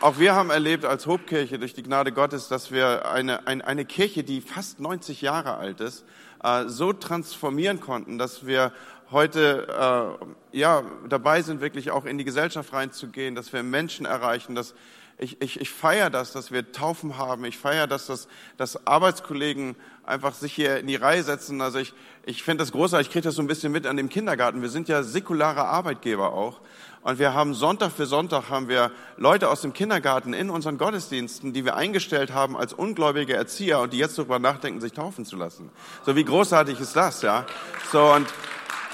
auch wir haben erlebt als Hobkirche durch die Gnade Gottes, dass wir eine, eine, eine Kirche, die fast 90 Jahre alt ist, äh, so transformieren konnten, dass wir heute äh, ja dabei sind, wirklich auch in die Gesellschaft reinzugehen, dass wir Menschen erreichen, dass ich, ich, ich feiere das, dass wir Taufen haben. Ich feiere das, dass, dass Arbeitskollegen einfach sich hier in die Reihe setzen. Also ich, ich finde das großartig. Ich kriege das so ein bisschen mit an dem Kindergarten. Wir sind ja säkulare Arbeitgeber auch. Und wir haben Sonntag für Sonntag haben wir Leute aus dem Kindergarten in unseren Gottesdiensten, die wir eingestellt haben als ungläubige Erzieher und die jetzt darüber nachdenken, sich taufen zu lassen. So wie großartig ist das, ja? So und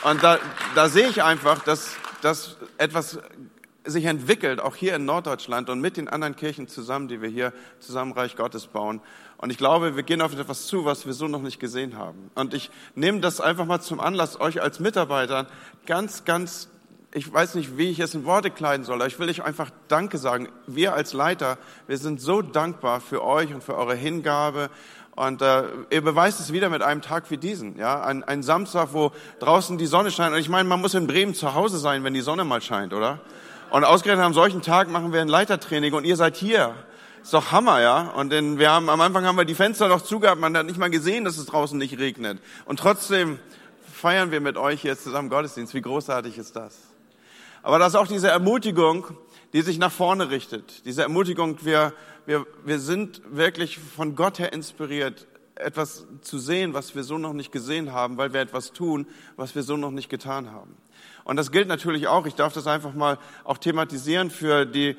und da, da sehe ich einfach, dass, dass etwas sich entwickelt, auch hier in Norddeutschland und mit den anderen Kirchen zusammen, die wir hier zusammen Reich Gottes bauen. Und ich glaube, wir gehen auf etwas zu, was wir so noch nicht gesehen haben. Und ich nehme das einfach mal zum Anlass, euch als Mitarbeiter ganz, ganz, ich weiß nicht, wie ich es in Worte kleiden soll, aber ich will euch einfach Danke sagen. Wir als Leiter, wir sind so dankbar für euch und für eure Hingabe und äh, ihr beweist es wieder mit einem Tag wie diesen, ja, ein, ein Samstag, wo draußen die Sonne scheint. Und ich meine, man muss in Bremen zu Hause sein, wenn die Sonne mal scheint, oder? Und ausgerechnet am solchen Tag machen wir ein Leitertraining und ihr seid hier. Ist doch Hammer, ja? Und denn wir haben, am Anfang haben wir die Fenster noch zugehabt, man hat nicht mal gesehen, dass es draußen nicht regnet. Und trotzdem feiern wir mit euch jetzt zusammen Gottesdienst. Wie großartig ist das? Aber das ist auch diese Ermutigung, die sich nach vorne richtet. Diese Ermutigung, wir, wir, wir sind wirklich von Gott her inspiriert, etwas zu sehen, was wir so noch nicht gesehen haben, weil wir etwas tun, was wir so noch nicht getan haben. Und das gilt natürlich auch, ich darf das einfach mal auch thematisieren für die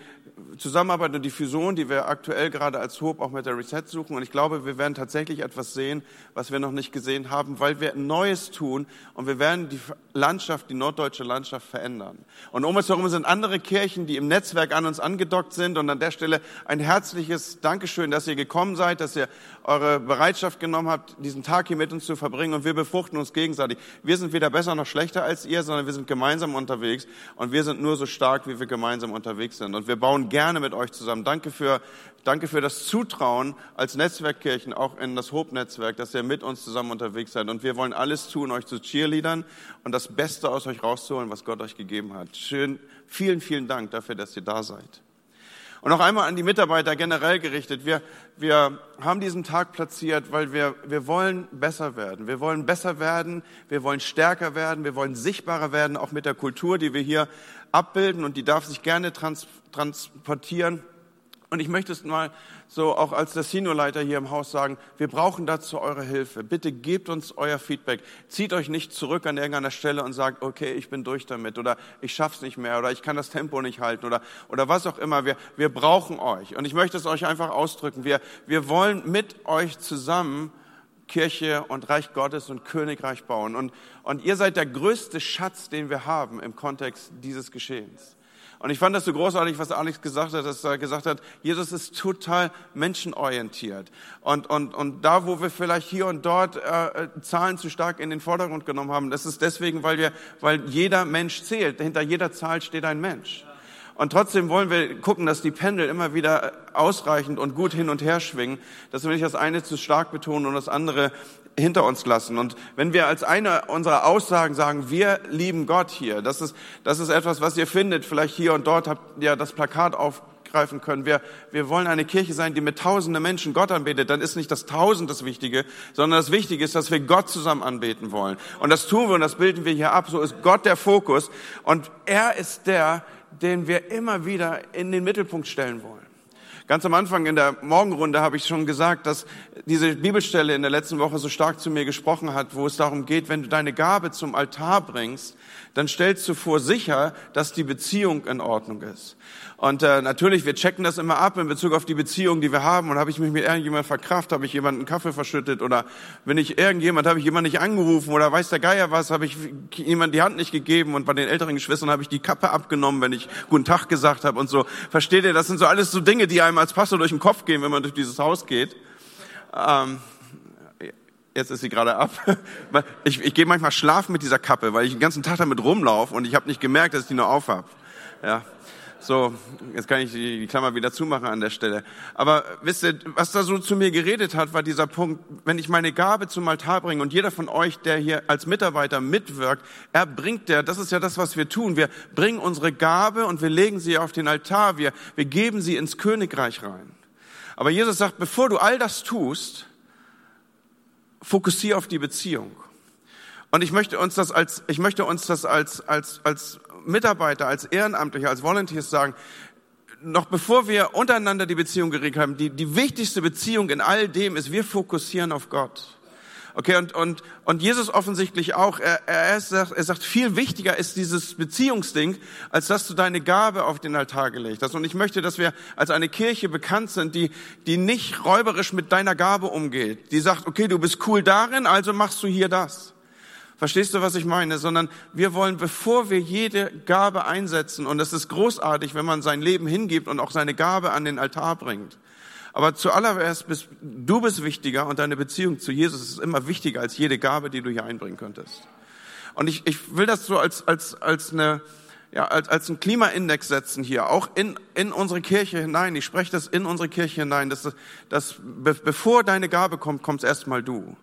Zusammenarbeit und die Fusion, die wir aktuell gerade als Hope auch mit der Reset suchen. Und ich glaube, wir werden tatsächlich etwas sehen, was wir noch nicht gesehen haben, weil wir Neues tun und wir werden die Landschaft, die norddeutsche Landschaft verändern. Und um uns herum sind andere Kirchen, die im Netzwerk an uns angedockt sind. Und an der Stelle ein herzliches Dankeschön, dass ihr gekommen seid, dass ihr eure Bereitschaft genommen habt, diesen Tag hier mit uns zu verbringen. Und wir befruchten uns gegenseitig. Wir sind weder besser noch schlechter als ihr, sondern wir sind gemeinsam unterwegs. Und wir sind nur so stark, wie wir gemeinsam unterwegs sind. Und wir bauen gerne mit euch zusammen. Danke für, danke für das Zutrauen als Netzwerkkirchen, auch in das Hope-Netzwerk, dass ihr mit uns zusammen unterwegs seid. Und wir wollen alles tun, euch zu cheerleadern und das Beste aus euch rauszuholen, was Gott euch gegeben hat. Schön, vielen, vielen Dank dafür, dass ihr da seid. Und noch einmal an die Mitarbeiter generell gerichtet. Wir, wir haben diesen Tag platziert, weil wir, wir wollen besser werden. Wir wollen besser werden, wir wollen stärker werden, wir wollen sichtbarer werden, auch mit der Kultur, die wir hier abbilden und die darf sich gerne trans transportieren. Und ich möchte es mal so auch als der Seniorleiter hier im Haus sagen, wir brauchen dazu eure Hilfe. Bitte gebt uns euer Feedback. Zieht euch nicht zurück an irgendeiner Stelle und sagt, okay, ich bin durch damit oder ich schaff's nicht mehr oder ich kann das Tempo nicht halten oder, oder was auch immer. Wir, wir brauchen euch. Und ich möchte es euch einfach ausdrücken. Wir, wir wollen mit euch zusammen Kirche und Reich Gottes und Königreich bauen. Und, und ihr seid der größte Schatz, den wir haben im Kontext dieses Geschehens. Und ich fand das so großartig, was Alex gesagt hat, dass er gesagt hat, Jesus ist total menschenorientiert. Und, und, und da, wo wir vielleicht hier und dort äh, Zahlen zu stark in den Vordergrund genommen haben, das ist deswegen, weil, wir, weil jeder Mensch zählt. Hinter jeder Zahl steht ein Mensch. Und trotzdem wollen wir gucken, dass die Pendel immer wieder ausreichend und gut hin und her schwingen, dass wir nicht das eine zu stark betonen und das andere hinter uns lassen. Und wenn wir als eine unserer Aussagen sagen, wir lieben Gott hier, das ist, das ist etwas, was ihr findet, vielleicht hier und dort habt ihr das Plakat aufgreifen können. Wir, wir wollen eine Kirche sein, die mit tausenden Menschen Gott anbetet. Dann ist nicht das Tausend das Wichtige, sondern das Wichtige ist, dass wir Gott zusammen anbeten wollen. Und das tun wir und das bilden wir hier ab. So ist Gott der Fokus. Und er ist der, den wir immer wieder in den Mittelpunkt stellen wollen. Ganz am Anfang in der Morgenrunde habe ich schon gesagt, dass diese Bibelstelle in der letzten Woche so stark zu mir gesprochen hat, wo es darum geht, wenn du deine Gabe zum Altar bringst, dann stellst du vor sicher, dass die Beziehung in Ordnung ist. Und äh, natürlich, wir checken das immer ab in Bezug auf die Beziehung, die wir haben. Und habe ich mich mit irgendjemandem verkraft, habe ich jemanden Kaffee verschüttet oder wenn ich irgendjemand, habe ich jemanden nicht angerufen oder weiß der Geier was, habe ich jemand die Hand nicht gegeben und bei den älteren Geschwistern habe ich die Kappe abgenommen, wenn ich guten Tag gesagt habe und so. Versteht ihr, das sind so alles so Dinge, die einem als Pastor durch den Kopf gehen, wenn man durch dieses Haus geht. Ähm, jetzt ist sie gerade ab. Ich, ich gehe manchmal schlafen mit dieser Kappe, weil ich den ganzen Tag damit rumlaufe und ich habe nicht gemerkt, dass ich die nur auf habe. Ja. So, jetzt kann ich die Klammer wieder zumachen an der Stelle. Aber wisst ihr, was da so zu mir geredet hat, war dieser Punkt, wenn ich meine Gabe zum Altar bringe und jeder von euch, der hier als Mitarbeiter mitwirkt, er bringt der, das ist ja das, was wir tun. Wir bringen unsere Gabe und wir legen sie auf den Altar. Wir, wir geben sie ins Königreich rein. Aber Jesus sagt, bevor du all das tust, fokussiere auf die Beziehung. Und ich möchte uns das als, ich möchte uns das als, als, als Mitarbeiter, als Ehrenamtliche, als Volunteers sagen, noch bevor wir untereinander die Beziehung geregelt haben, die, die wichtigste Beziehung in all dem ist, wir fokussieren auf Gott. Okay, und, und, und Jesus offensichtlich auch, er, er, sagt, er sagt, viel wichtiger ist dieses Beziehungsding, als dass du deine Gabe auf den Altar gelegt hast. Und ich möchte, dass wir als eine Kirche bekannt sind, die, die nicht räuberisch mit deiner Gabe umgeht. Die sagt, okay, du bist cool darin, also machst du hier das. Verstehst du, was ich meine? Sondern wir wollen, bevor wir jede Gabe einsetzen, und es ist großartig, wenn man sein Leben hingibt und auch seine Gabe an den Altar bringt, aber zuallererst bist du bist wichtiger und deine Beziehung zu Jesus ist immer wichtiger als jede Gabe, die du hier einbringen könntest. Und ich, ich will das so als, als, als eine, ja, als, als einen Klimaindex setzen hier, auch in, in unsere Kirche hinein. Ich spreche das in unsere Kirche hinein, dass, dass bevor deine Gabe kommt, kommst erstmal du.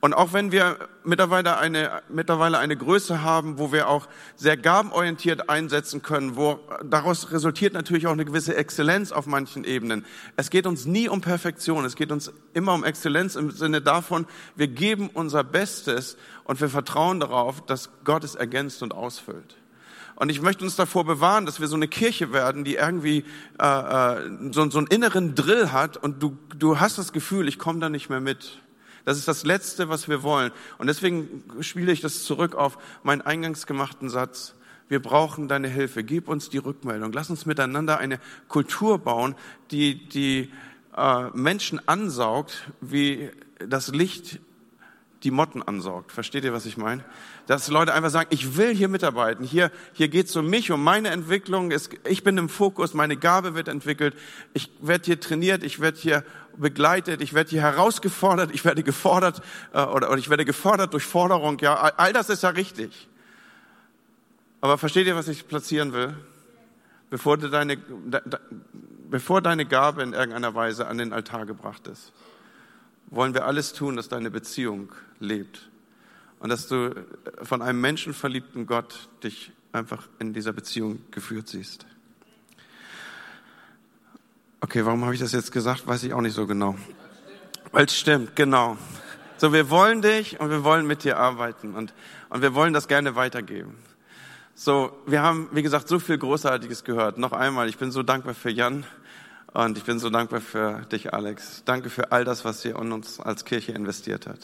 Und auch wenn wir mittlerweile eine, mittlerweile eine Größe haben, wo wir auch sehr gabenorientiert einsetzen können, wo daraus resultiert natürlich auch eine gewisse Exzellenz auf manchen Ebenen. Es geht uns nie um Perfektion, es geht uns immer um Exzellenz im Sinne davon, wir geben unser Bestes und wir vertrauen darauf, dass Gott es ergänzt und ausfüllt. Und ich möchte uns davor bewahren, dass wir so eine Kirche werden, die irgendwie äh, äh so, so einen inneren Drill hat und du, du hast das Gefühl, ich komme da nicht mehr mit. Das ist das Letzte, was wir wollen. Und deswegen spiele ich das zurück auf meinen eingangs gemachten Satz. Wir brauchen deine Hilfe. Gib uns die Rückmeldung. Lass uns miteinander eine Kultur bauen, die die äh, Menschen ansaugt, wie das Licht die Motten ansaugt. Versteht ihr, was ich meine? Dass Leute einfach sagen, ich will hier mitarbeiten. Hier, hier geht es um mich, um meine Entwicklung. Ich bin im Fokus, meine Gabe wird entwickelt. Ich werde hier trainiert, ich werde hier begleitet, ich werde hier herausgefordert, ich werde gefordert äh, oder, oder ich werde gefordert durch Forderung. Ja, all das ist ja richtig. Aber versteht ihr, was ich platzieren will? Bevor, du deine, bevor deine Gabe in irgendeiner Weise an den Altar gebracht ist, wollen wir alles tun, dass deine Beziehung lebt und dass du von einem menschenverliebten Gott dich einfach in dieser Beziehung geführt siehst. Okay, warum habe ich das jetzt gesagt? Weiß ich auch nicht so genau. Weil es stimmt, genau. So, wir wollen dich und wir wollen mit dir arbeiten und, und wir wollen das gerne weitergeben. So, wir haben, wie gesagt, so viel Großartiges gehört. Noch einmal, ich bin so dankbar für Jan und ich bin so dankbar für dich, Alex. Danke für all das, was ihr in uns als Kirche investiert hat.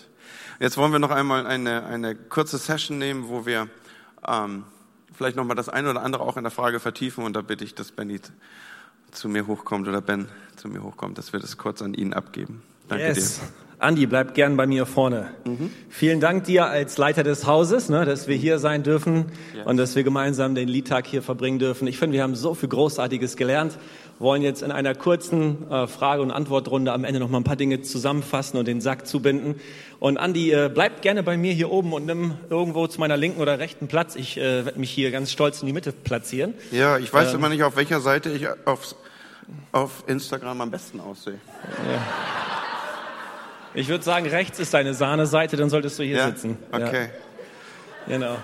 Jetzt wollen wir noch einmal eine, eine kurze Session nehmen, wo wir ähm, vielleicht noch mal das eine oder andere auch in der Frage vertiefen und da bitte ich, dass Benny zu mir hochkommt oder Ben zu mir hochkommt, dass wir das kurz an ihn abgeben. Danke yes. dir. Andi, bleib gern bei mir vorne. Mhm. Vielen Dank dir als Leiter des Hauses, ne, dass wir hier sein dürfen yes. und dass wir gemeinsam den Liedtag hier verbringen dürfen. Ich finde, wir haben so viel Großartiges gelernt. Wollen jetzt in einer kurzen äh, Frage- und Antwortrunde am Ende noch mal ein paar Dinge zusammenfassen und den Sack zubinden. Und Andi, äh, bleib gerne bei mir hier oben und nimm irgendwo zu meiner linken oder rechten Platz. Ich äh, werde mich hier ganz stolz in die Mitte platzieren. Ja, ich weiß ähm, immer nicht, auf welcher Seite ich aufs, auf Instagram am besten aussehe. Ja. Ich würde sagen, rechts ist deine Sahneseite, dann solltest du hier ja? sitzen. Okay. Ja. Genau.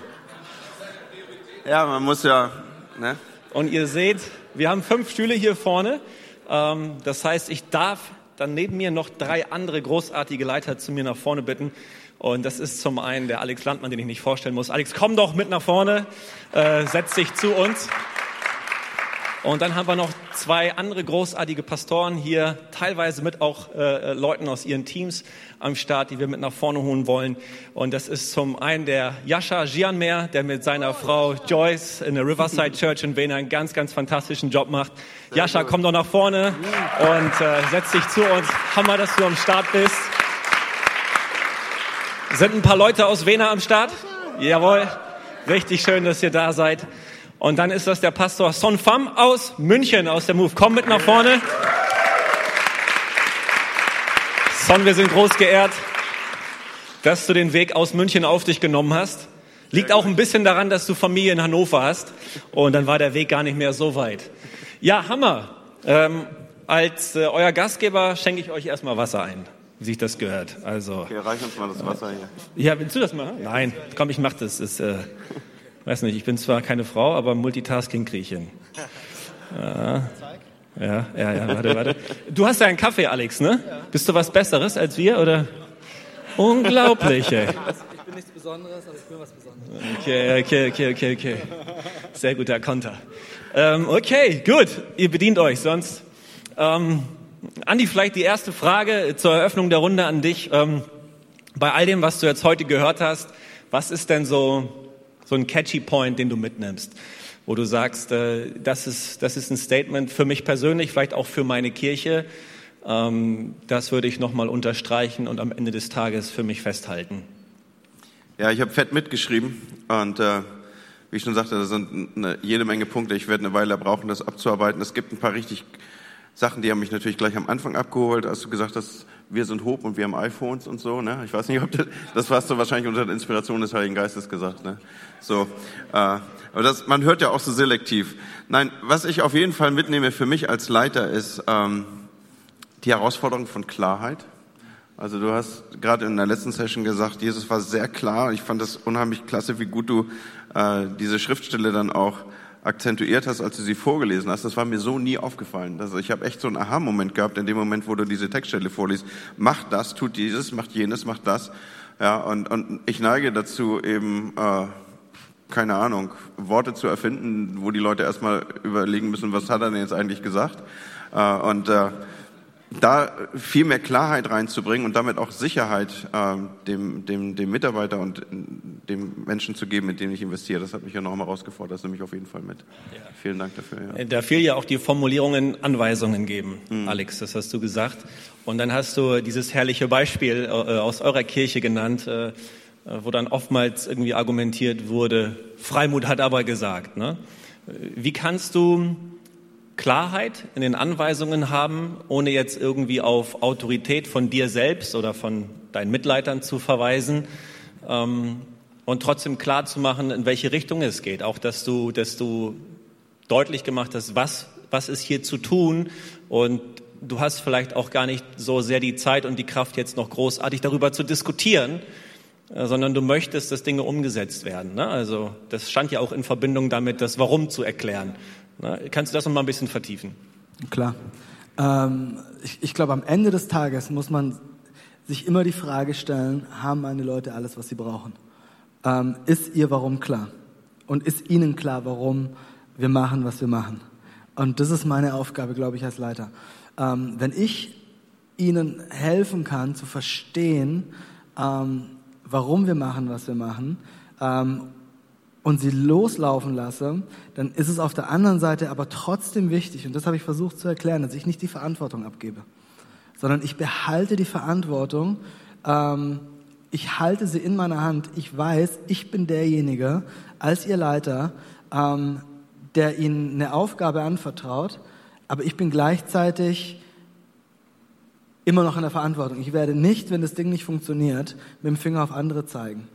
Ja, man muss ja. Ne? Und ihr seht, wir haben fünf Stühle hier vorne. Ähm, das heißt, ich darf dann neben mir noch drei andere großartige Leiter zu mir nach vorne bitten. Und das ist zum einen der Alex Landmann, den ich nicht vorstellen muss. Alex, komm doch mit nach vorne, äh, setz dich zu uns. Und dann haben wir noch zwei andere großartige Pastoren hier, teilweise mit auch äh, Leuten aus ihren Teams am Start, die wir mit nach vorne holen wollen. Und das ist zum einen der Jascha Gianmer, der mit seiner Frau Joyce in der Riverside Church in Wien einen ganz, ganz fantastischen Job macht. Jascha, komm doch nach vorne und äh, setz dich zu uns. Hammer, dass du am Start bist. Sind ein paar Leute aus Wena am Start? Jawohl. Richtig schön, dass ihr da seid. Und dann ist das der Pastor Son Pham aus München, aus der Move. Komm mit nach vorne. Son, wir sind groß geehrt, dass du den Weg aus München auf dich genommen hast. Liegt auch ein bisschen daran, dass du Familie in Hannover hast und dann war der Weg gar nicht mehr so weit. Ja, Hammer. Ähm, als äh, euer Gastgeber schenke ich euch erstmal Wasser ein, wie sich das gehört. Also, Okay, reich uns mal das Wasser hier. ja, willst du das mal? Nein, komm, ich mach das. Ist, äh, weiß nicht, ich bin zwar keine Frau, aber Multitasking kriege ich hin. Ja, ja, ja, ja, warte, warte. Du hast ja einen Kaffee, Alex, ne? Bist du was Besseres als wir, oder? Unglaublich, ey. Ich bin nichts Besonderes, aber ich bin was Besonderes. Okay, okay, okay, okay, okay. Sehr guter Konter. Ähm, okay, gut. Ihr bedient euch, sonst. Ähm, Andi, vielleicht die erste Frage zur Eröffnung der Runde an dich. Ähm, bei all dem, was du jetzt heute gehört hast, was ist denn so, so ein catchy Point, den du mitnimmst? Wo du sagst, äh, das, ist, das ist ein Statement für mich persönlich, vielleicht auch für meine Kirche. Ähm, das würde ich nochmal unterstreichen und am Ende des Tages für mich festhalten. Ja, ich habe fett mitgeschrieben und äh, wie ich schon sagte, da sind eine, jede Menge Punkte. Ich werde eine Weile brauchen, das abzuarbeiten. Es gibt ein paar richtig Sachen, die haben mich natürlich gleich am Anfang abgeholt, als du gesagt hast, wir sind Hope und wir haben iPhones und so. Ne? Ich weiß nicht, ob das, das hast du wahrscheinlich unter der Inspiration des Heiligen Geistes gesagt. Ne? So, äh, aber das, man hört ja auch so selektiv. Nein, was ich auf jeden Fall mitnehme für mich als Leiter ist ähm, die Herausforderung von Klarheit. Also du hast gerade in der letzten Session gesagt, Jesus war sehr klar. Ich fand das unheimlich klasse, wie gut du äh, diese Schriftstelle dann auch akzentuiert hast, als du sie vorgelesen hast. Das war mir so nie aufgefallen. Also ich habe echt so einen Aha-Moment gehabt in dem Moment, wo du diese Textstelle vorliest. Macht das, tut dieses, macht jenes, macht das. Ja, und, und ich neige dazu eben, äh, keine Ahnung, Worte zu erfinden, wo die Leute erstmal überlegen müssen, was hat er denn jetzt eigentlich gesagt? Äh, und äh, da viel mehr Klarheit reinzubringen und damit auch Sicherheit äh, dem, dem, dem Mitarbeiter und dem Menschen zu geben, mit dem ich investiere, das hat mich ja nochmal herausgefordert. Das nehme ich auf jeden Fall mit. Ja. Vielen Dank dafür. Ja. Da fiel ja auch die Formulierungen Anweisungen geben, mhm. Alex, das hast du gesagt. Und dann hast du dieses herrliche Beispiel äh, aus eurer Kirche genannt, äh, wo dann oftmals irgendwie argumentiert wurde, Freimut hat aber gesagt. Ne? Wie kannst du Klarheit in den Anweisungen haben, ohne jetzt irgendwie auf Autorität von dir selbst oder von deinen Mitleitern zu verweisen ähm, und trotzdem klar zu machen, in welche Richtung es geht. Auch, dass du, dass du deutlich gemacht hast, was, was ist hier zu tun und du hast vielleicht auch gar nicht so sehr die Zeit und die Kraft, jetzt noch großartig darüber zu diskutieren, äh, sondern du möchtest, dass Dinge umgesetzt werden. Ne? Also das stand ja auch in Verbindung damit, das Warum zu erklären. Na, kannst du das noch mal ein bisschen vertiefen? Klar. Ähm, ich, ich glaube, am Ende des Tages muss man sich immer die Frage stellen, haben meine Leute alles, was sie brauchen? Ähm, ist ihr Warum klar? Und ist ihnen klar, warum wir machen, was wir machen? Und das ist meine Aufgabe, glaube ich, als Leiter. Ähm, wenn ich ihnen helfen kann zu verstehen, ähm, warum wir machen, was wir machen, ähm, und sie loslaufen lasse, dann ist es auf der anderen Seite aber trotzdem wichtig, und das habe ich versucht zu erklären, dass ich nicht die Verantwortung abgebe, sondern ich behalte die Verantwortung, ähm, ich halte sie in meiner Hand, ich weiß, ich bin derjenige als ihr Leiter, ähm, der ihnen eine Aufgabe anvertraut, aber ich bin gleichzeitig immer noch in der Verantwortung. Ich werde nicht, wenn das Ding nicht funktioniert, mit dem Finger auf andere zeigen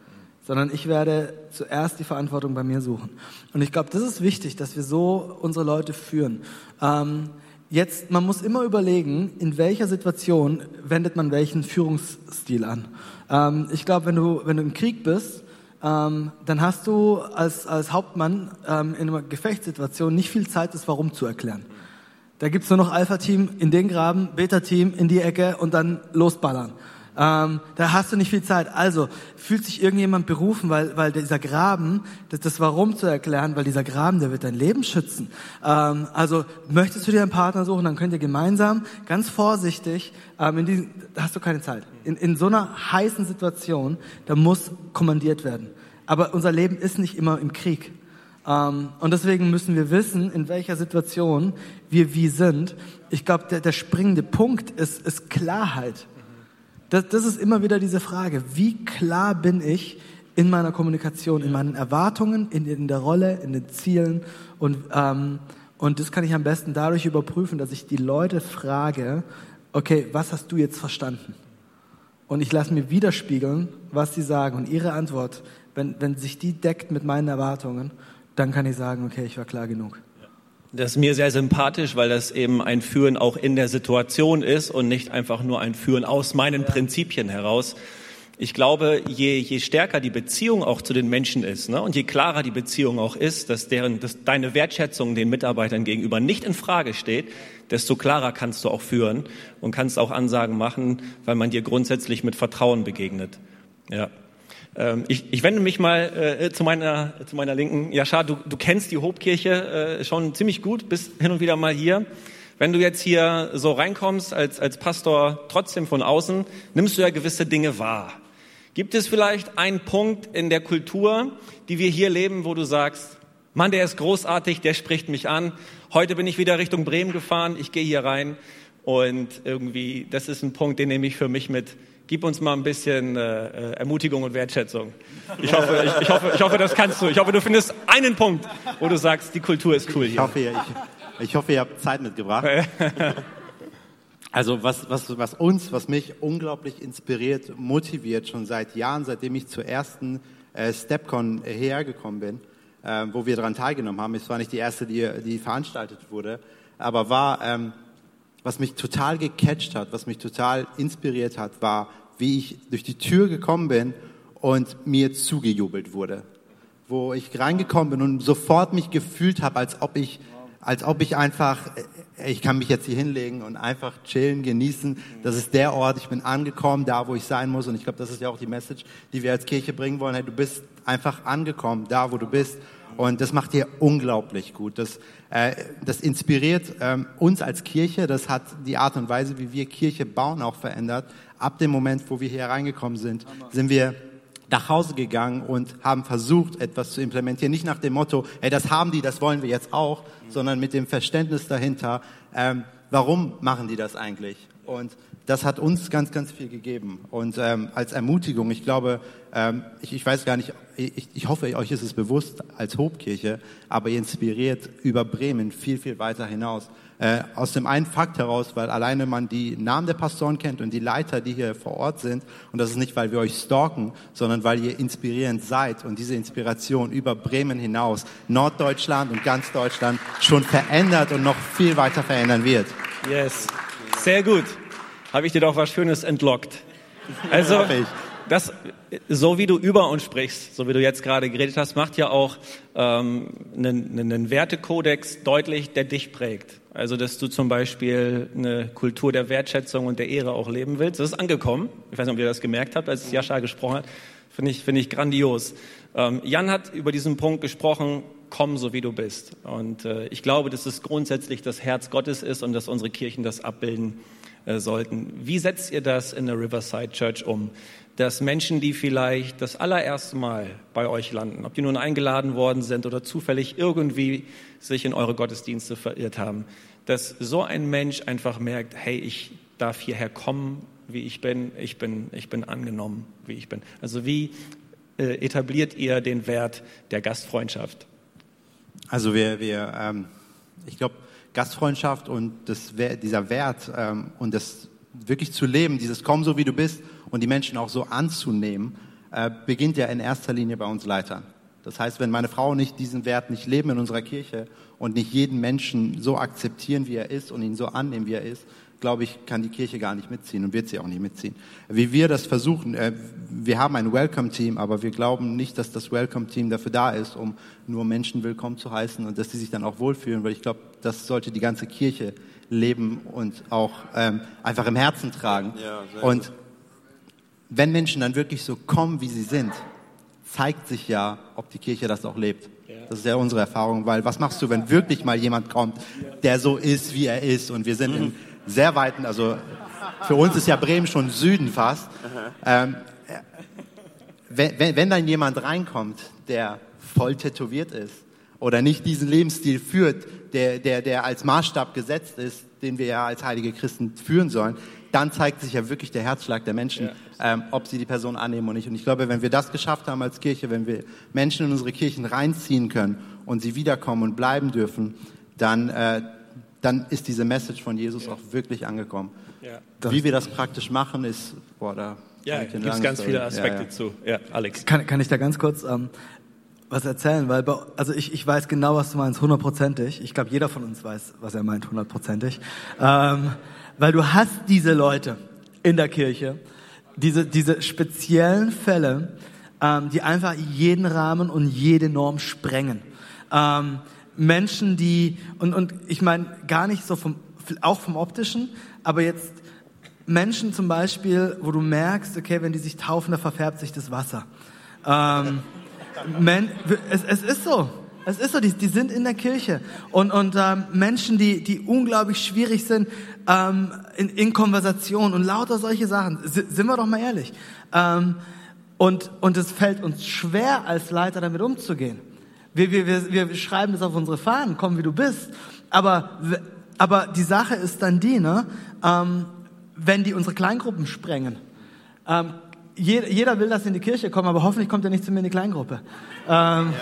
sondern ich werde zuerst die Verantwortung bei mir suchen. Und ich glaube, das ist wichtig, dass wir so unsere Leute führen. Ähm, jetzt, man muss immer überlegen, in welcher Situation wendet man welchen Führungsstil an. Ähm, ich glaube, wenn du, wenn du im Krieg bist, ähm, dann hast du als, als Hauptmann ähm, in einer Gefechtssituation nicht viel Zeit, das Warum zu erklären. Da gibt's nur noch Alpha-Team in den Graben, Beta-Team in die Ecke und dann losballern. Ähm, da hast du nicht viel Zeit. Also fühlt sich irgendjemand berufen, weil, weil dieser Graben, das, das Warum zu erklären, weil dieser Graben, der wird dein Leben schützen. Ähm, also möchtest du dir einen Partner suchen, dann könnt ihr gemeinsam ganz vorsichtig, ähm, in diesem, da hast du keine Zeit. In, in so einer heißen Situation, da muss kommandiert werden. Aber unser Leben ist nicht immer im Krieg. Um, und deswegen müssen wir wissen, in welcher Situation wir wie sind. Ich glaube, der, der springende Punkt ist, ist Klarheit. Das, das ist immer wieder diese Frage, wie klar bin ich in meiner Kommunikation, in meinen Erwartungen, in, in der Rolle, in den Zielen und, ähm, und das kann ich am besten dadurch überprüfen, dass ich die Leute frage, okay, was hast du jetzt verstanden? Und ich lasse mir widerspiegeln, was sie sagen und ihre Antwort wenn, wenn sich die deckt mit meinen Erwartungen, dann kann ich sagen, okay, ich war klar genug. Das ist mir sehr sympathisch, weil das eben ein Führen auch in der Situation ist und nicht einfach nur ein Führen aus meinen. Prinzipien heraus. Ich glaube, je, je stärker die Beziehung auch zu den Menschen ist ne, und je klarer die Beziehung auch ist, dass, deren, dass deine Wertschätzung den Mitarbeitern gegenüber nicht in Frage steht, desto klarer kannst du auch führen und kannst auch Ansagen machen, weil man dir grundsätzlich mit Vertrauen begegnet. Ja. Ähm, ich, ich wende mich mal äh, zu, meiner, zu meiner Linken. Jascha, du, du kennst die Hobkirche äh, schon ziemlich gut, bist hin und wieder mal hier. Wenn du jetzt hier so reinkommst als, als Pastor trotzdem von außen, nimmst du ja gewisse Dinge wahr. Gibt es vielleicht einen Punkt in der Kultur, die wir hier leben, wo du sagst, Mann, der ist großartig, der spricht mich an. Heute bin ich wieder Richtung Bremen gefahren, ich gehe hier rein und irgendwie, das ist ein Punkt, den nehme ich für mich mit. Gib uns mal ein bisschen äh, äh Ermutigung und Wertschätzung. Ich hoffe, ich, ich, hoffe, ich hoffe, das kannst du. Ich hoffe, du findest einen Punkt, wo du sagst, die Kultur ist cool hier. Ich hoffe, ich, ich hoffe ihr habt Zeit mitgebracht. Also was, was, was uns, was mich unglaublich inspiriert, motiviert, schon seit Jahren, seitdem ich zur ersten äh, StepCon hergekommen bin, äh, wo wir daran teilgenommen haben. Es war nicht die erste, die, die veranstaltet wurde, aber war, ähm, was mich total gecatcht hat, was mich total inspiriert hat, war, wie ich durch die Tür gekommen bin und mir zugejubelt wurde. Wo ich reingekommen bin und sofort mich gefühlt habe, als ob ich als ob ich einfach, äh, ich kann mich jetzt hier hinlegen und einfach chillen, genießen. Das ist der Ort, ich bin angekommen, da wo ich sein muss. Und ich glaube, das ist ja auch die Message, die wir als Kirche bringen wollen. Hey, du bist einfach angekommen, da wo du bist. Und das macht dir unglaublich gut. Das, äh, das inspiriert ähm, uns als Kirche. Das hat die Art und Weise, wie wir Kirche bauen, auch verändert. Ab dem Moment, wo wir hier reingekommen sind, sind wir nach Hause gegangen und haben versucht, etwas zu implementieren. Nicht nach dem Motto, hey, das haben die, das wollen wir jetzt auch, mhm. sondern mit dem Verständnis dahinter, ähm, warum machen die das eigentlich? Und das hat uns ganz, ganz viel gegeben. Und ähm, als Ermutigung, ich glaube, ähm, ich, ich weiß gar nicht, ich, ich hoffe, euch ist es bewusst als Hobkirche, aber ihr inspiriert über Bremen viel, viel weiter hinaus. Äh, aus dem einen Fakt heraus, weil alleine man die Namen der Pastoren kennt und die Leiter, die hier vor Ort sind. Und das ist nicht, weil wir euch stalken, sondern weil ihr inspirierend seid und diese Inspiration über Bremen hinaus Norddeutschland und ganz Deutschland schon verändert und noch viel weiter verändern wird. Yes, sehr gut. Habe ich dir doch was Schönes entlockt. Also, das, so wie du über uns sprichst, so wie du jetzt gerade geredet hast, macht ja auch ähm, einen, einen Wertekodex deutlich, der dich prägt. Also, dass du zum Beispiel eine Kultur der Wertschätzung und der Ehre auch leben willst. Das ist angekommen. Ich weiß nicht, ob ihr das gemerkt habt, als Jascha gesprochen hat. Finde ich, finde ich grandios. Ähm, Jan hat über diesen Punkt gesprochen, komm so wie du bist. Und äh, ich glaube, dass es grundsätzlich das Herz Gottes ist und dass unsere Kirchen das abbilden äh, sollten. Wie setzt ihr das in der Riverside Church um? dass Menschen, die vielleicht das allererste Mal bei euch landen, ob die nun eingeladen worden sind oder zufällig irgendwie sich in eure Gottesdienste verirrt haben, dass so ein Mensch einfach merkt, hey, ich darf hierher kommen, wie ich bin, ich bin, ich bin angenommen, wie ich bin. Also wie äh, etabliert ihr den Wert der Gastfreundschaft? Also wir, wir ähm, ich glaube, Gastfreundschaft und das, dieser Wert ähm, und das wirklich zu leben, dieses Komm so wie du bist und die Menschen auch so anzunehmen, äh, beginnt ja in erster Linie bei uns Leitern. Das heißt, wenn meine Frau nicht diesen Wert nicht leben in unserer Kirche und nicht jeden Menschen so akzeptieren, wie er ist und ihn so annehmen, wie er ist, glaube ich, kann die Kirche gar nicht mitziehen und wird sie auch nicht mitziehen. Wie wir das versuchen, äh, wir haben ein Welcome-Team, aber wir glauben nicht, dass das Welcome-Team dafür da ist, um nur Menschen willkommen zu heißen und dass sie sich dann auch wohlfühlen, weil ich glaube, das sollte die ganze Kirche leben und auch ähm, einfach im Herzen tragen. Ja, und wenn Menschen dann wirklich so kommen, wie sie sind, zeigt sich ja, ob die Kirche das auch lebt. Das ist ja unsere Erfahrung, weil was machst du, wenn wirklich mal jemand kommt, der so ist, wie er ist? Und wir sind in sehr weiten, also für uns ist ja Bremen schon Süden fast. Ähm, wenn, wenn, wenn dann jemand reinkommt, der voll tätowiert ist oder nicht diesen Lebensstil führt, der, der, der als Maßstab gesetzt ist, den wir ja als heilige Christen führen sollen, dann zeigt sich ja wirklich der Herzschlag der Menschen, ja. ähm, ob sie die Person annehmen oder nicht. Und ich glaube, wenn wir das geschafft haben als Kirche, wenn wir Menschen in unsere Kirchen reinziehen können und sie wiederkommen und bleiben dürfen, dann, äh, dann ist diese Message von Jesus ja. auch wirklich angekommen. Ja. Wie wir das praktisch machen, ist, boah, da Ja, gibt lange ganz viele Aspekte Ja, ja. zu. Ja, Alex. Kann, kann ich da ganz kurz ähm, was erzählen? Weil, bei, also ich, ich weiß genau, was du meinst, hundertprozentig. Ich glaube, jeder von uns weiß, was er meint, hundertprozentig. Ähm, weil du hast diese Leute in der Kirche, diese, diese speziellen Fälle, ähm, die einfach jeden Rahmen und jede Norm sprengen. Ähm, Menschen, die, und, und ich meine gar nicht so vom, auch vom optischen, aber jetzt Menschen zum Beispiel, wo du merkst, okay, wenn die sich taufen, da verfärbt sich das Wasser. Ähm, Men, es, es ist so. Es ist so, die, die sind in der Kirche. Und, und ähm, Menschen, die, die unglaublich schwierig sind ähm, in, in Konversation und lauter solche Sachen. S sind wir doch mal ehrlich. Ähm, und, und es fällt uns schwer, als Leiter damit umzugehen. Wir, wir, wir, wir schreiben das auf unsere Fahnen, komm wie du bist. Aber, aber die Sache ist dann die, ne, ähm, wenn die unsere Kleingruppen sprengen. Ähm, jeder, jeder will, dass sie in die Kirche kommen, aber hoffentlich kommt er nicht zu mir in die Kleingruppe. Ähm,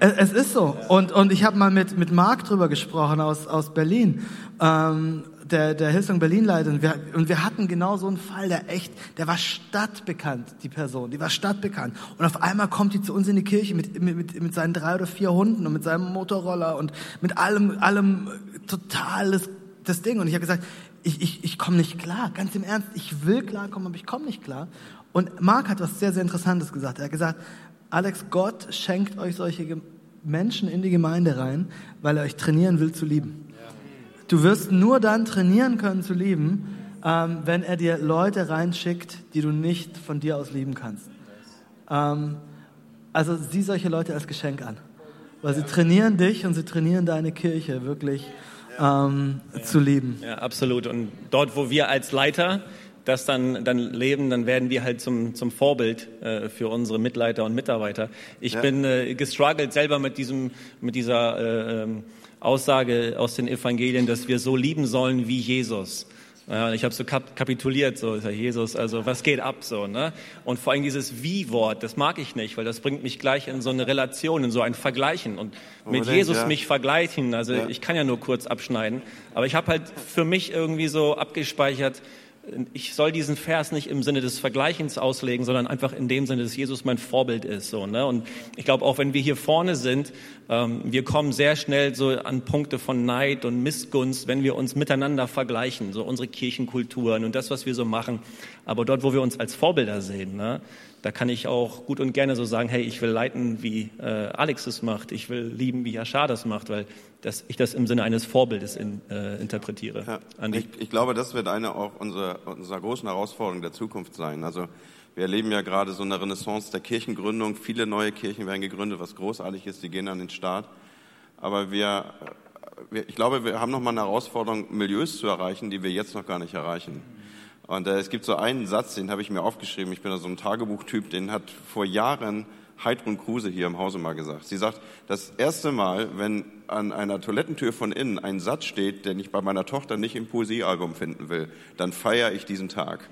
es, es ist so. Und, und ich habe mal mit, mit Marc drüber gesprochen aus, aus Berlin, ähm, der, der Hillsong Berlin leitet. Und wir, und wir hatten genau so einen Fall, der echt, der war stadtbekannt, die Person, die war stadtbekannt. Und auf einmal kommt die zu uns in die Kirche mit, mit, mit, seinen drei oder vier Hunden und mit seinem Motorroller und mit allem, allem totales das Ding. Und ich habe gesagt, ich, ich, ich komme nicht klar, ganz im Ernst, ich will klarkommen, aber ich komme nicht klar. Und Marc hat was sehr, sehr Interessantes gesagt. Er hat gesagt, Alex, Gott schenkt euch solche Menschen in die Gemeinde rein, weil er euch trainieren will zu lieben. Du wirst nur dann trainieren können zu lieben, ähm, wenn er dir Leute reinschickt, die du nicht von dir aus lieben kannst. Ähm, also sieh solche Leute als Geschenk an. Weil sie trainieren dich und sie trainieren deine Kirche wirklich ähm, zu lieben. Ja, absolut. Und dort, wo wir als Leiter das dann, dann leben, dann werden wir halt zum, zum Vorbild äh, für unsere Mitleiter und Mitarbeiter. Ich Ja. bin äh, gestruggelt selber mit diesem, mit dieser äh, ähm, Aussage aus den Evangelien, dass wir so lieben sollen wie Jesus. Ich habe so kap kapituliert, so Jesus, also was geht ab so, ne? Und vor allem dieses Wie-Wort, das mag ich nicht, weil das bringt mich gleich in so eine Relation, in so ein Vergleichen und mit Jesus ja. mich vergleichen. Also Ja. ich kann ja nur kurz abschneiden, aber ich habe halt für mich irgendwie so abgespeichert, ich soll diesen Vers nicht im Sinne des Vergleichens auslegen, sondern einfach in dem Sinne, dass Jesus mein Vorbild ist. So, ne? Und ich glaube, auch wenn wir hier vorne sind, ähm, wir kommen sehr schnell so an Punkte von Neid und Missgunst, wenn wir uns miteinander vergleichen, so unsere Kirchenkulturen und das, was wir so machen. Aber dort, wo wir uns als Vorbilder sehen, ne? Da kann ich auch gut und gerne so sagen, hey, ich will leiten, wie äh, Alex es macht, ich will lieben, wie Yashar das macht, weil das, ich das im Sinne eines Vorbildes in, äh, interpretiere. Ja, ich, ich glaube, das wird eine auch unserer, unserer großen Herausforderungen der Zukunft sein. Also wir erleben ja gerade so eine Renaissance der Kirchengründung. Viele neue Kirchen werden gegründet, was großartig ist. Die gehen an den Start. Aber wir, wir ich glaube, wir haben noch mal eine Herausforderung, Milieus zu erreichen, die wir jetzt noch gar nicht erreichen. Und äh, es gibt so einen Satz, den habe ich mir aufgeschrieben. Ich bin da so ein Tagebuchtyp, den hat vor Jahren Heidrun Kruse hier im Hause mal gesagt. Sie sagt, das erste Mal, wenn an einer Toilettentür von innen ein Satz steht, den ich bei meiner Tochter nicht im Poesiealbum finden will, dann feiere ich diesen Tag.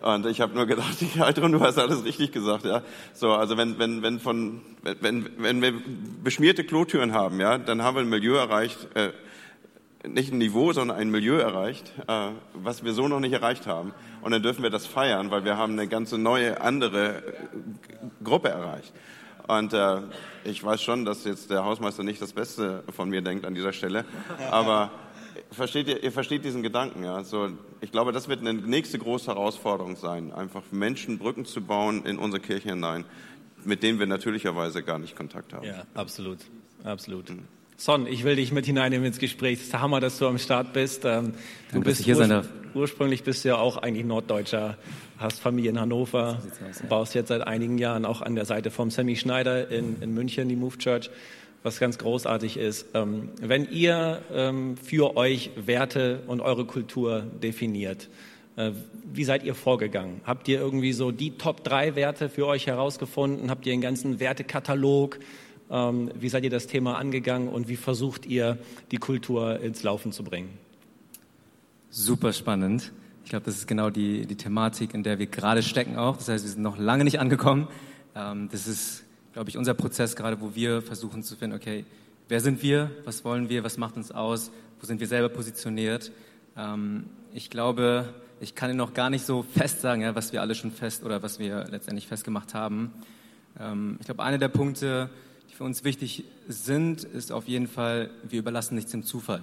Und ich habe nur gedacht, Heidrun, du hast alles richtig gesagt, ja. So, also wenn wenn wenn von wenn wenn wir beschmierte Klotüren haben, ja, dann haben wir ein Milieu erreicht. Äh, nicht ein Niveau, sondern ein Milieu erreicht, äh, was wir so noch nicht erreicht haben. Und dann dürfen wir das feiern, weil wir haben eine ganze neue, andere Gruppe erreicht. Und äh, ich weiß schon, dass jetzt der Hausmeister nicht das Beste von mir denkt an dieser Stelle, aber versteht ihr, ihr versteht diesen Gedanken, ja? So, ich glaube, das wird eine nächste große Herausforderung sein, einfach Menschen Brücken zu bauen in unsere Kirche hinein, mit denen wir natürlicherweise gar nicht Kontakt haben. Ja, absolut, absolut. Son, ich will dich mit hineinnehmen ins Gespräch. Es ist Hammer, dass du am Start bist. Ähm, du Danke, bist darf. ursprünglich bist du ja auch eigentlich Norddeutscher, hast Familie in Hannover, baust jetzt seit einigen Jahren auch an der Seite vom Sammy Schneider in, in München die Move Church, was ganz großartig ist. Ähm, wenn ihr ähm, für euch Werte und eure Kultur definiert, äh, wie seid ihr vorgegangen? Habt ihr irgendwie so die Top 3 Werte für euch herausgefunden? Habt ihr einen ganzen Wertekatalog? Ähm, wie seid ihr das Thema angegangen und wie versucht ihr, die Kultur ins Laufen zu bringen? Super spannend. Ich glaube, das ist genau die, die Thematik, in der wir gerade stecken auch. Das heißt, wir sind noch lange nicht angekommen. Ähm, das ist, glaube ich, unser Prozess gerade, wo wir versuchen zu finden, okay, wer sind wir, was wollen wir, was macht uns aus, wo sind wir selber positioniert. Ähm, ich glaube, ich kann Ihnen noch gar nicht so fest sagen, ja, was wir alle schon fest oder was wir letztendlich festgemacht haben. Ähm, ich glaube, einer der Punkte, für uns wichtig sind, ist auf jeden Fall, wir überlassen nichts dem Zufall.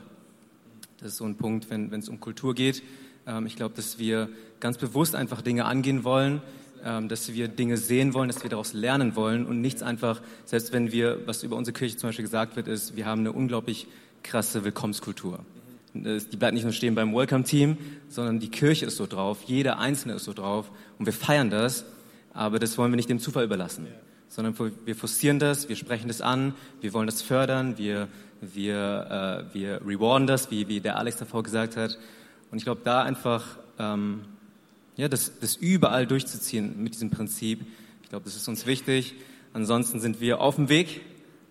Das ist so ein Punkt, wenn, wenn es um Kultur geht. Ähm, ich glaube, dass wir ganz bewusst einfach Dinge angehen wollen, ähm, dass wir Dinge sehen wollen, dass wir daraus lernen wollen und nichts einfach, selbst wenn wir, was über unsere Kirche zum Beispiel gesagt wird, ist, wir haben eine unglaublich krasse Willkommenskultur. Die bleibt nicht nur stehen beim Welcome-Team, sondern die Kirche ist so drauf, jeder Einzelne ist so drauf und wir feiern das, aber das wollen wir nicht dem Zufall überlassen, sondern wir forcieren das, wir sprechen das an, wir wollen das fördern, wir, wir, äh, wir rewarden das, wie, wie der Alex davor gesagt hat. Und ich glaube, da einfach ähm, ja, das, das überall durchzuziehen mit diesem Prinzip, ich glaube, das ist uns wichtig. Ansonsten sind wir auf dem Weg,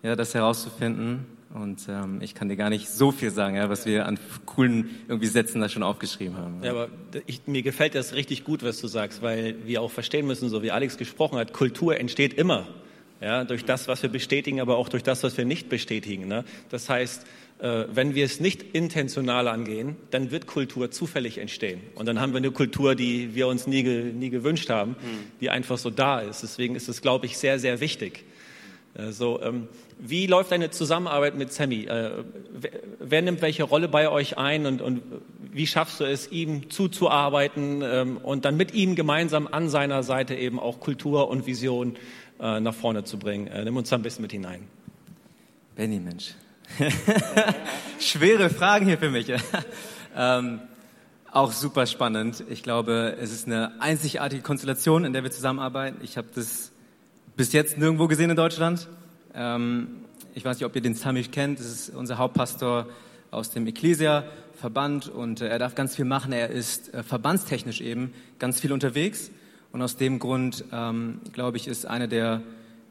ja, das herauszufinden. Und ähm, ich kann dir gar nicht so viel sagen, ja, was wir an coolen irgendwie Sätzen da schon aufgeschrieben haben. Ja, aber ich, mir gefällt das richtig gut, was du sagst, weil wir auch verstehen müssen, so wie Alex gesprochen hat, Kultur entsteht immer. Ja, durch das, was wir bestätigen, aber auch durch das, was wir nicht bestätigen. Ne? Das heißt, äh, wenn wir es nicht intentional angehen, dann wird Kultur zufällig entstehen. Und dann haben wir eine Kultur, die wir uns nie, nie gewünscht haben, die einfach so da ist. Deswegen ist es, glaube ich, sehr, sehr wichtig. Also, ähm, wie läuft deine Zusammenarbeit mit Sammy? Äh, wer, wer, nimmt welche Rolle bei euch ein und, und wie schaffst du es, ihm zuzuarbeiten ähm, und dann mit ihm gemeinsam an seiner Seite eben auch Kultur und Vision äh, nach vorne zu bringen? Äh, nimm uns da ein bisschen mit hinein. Benny, Mensch. Schwere Fragen hier für mich. ähm, auch super spannend. Ich glaube, es ist eine einzigartige Konstellation, in der wir zusammenarbeiten. Ich habe das bis jetzt nirgendwo gesehen in Deutschland. Ähm, ich weiß nicht, ob ihr den Samich kennt. Das ist unser Hauptpastor aus dem Ecclesia-Verband und äh, er darf ganz viel machen. Er ist äh, verbandstechnisch eben ganz viel unterwegs und aus dem Grund, ähm, glaube ich, ist einer der,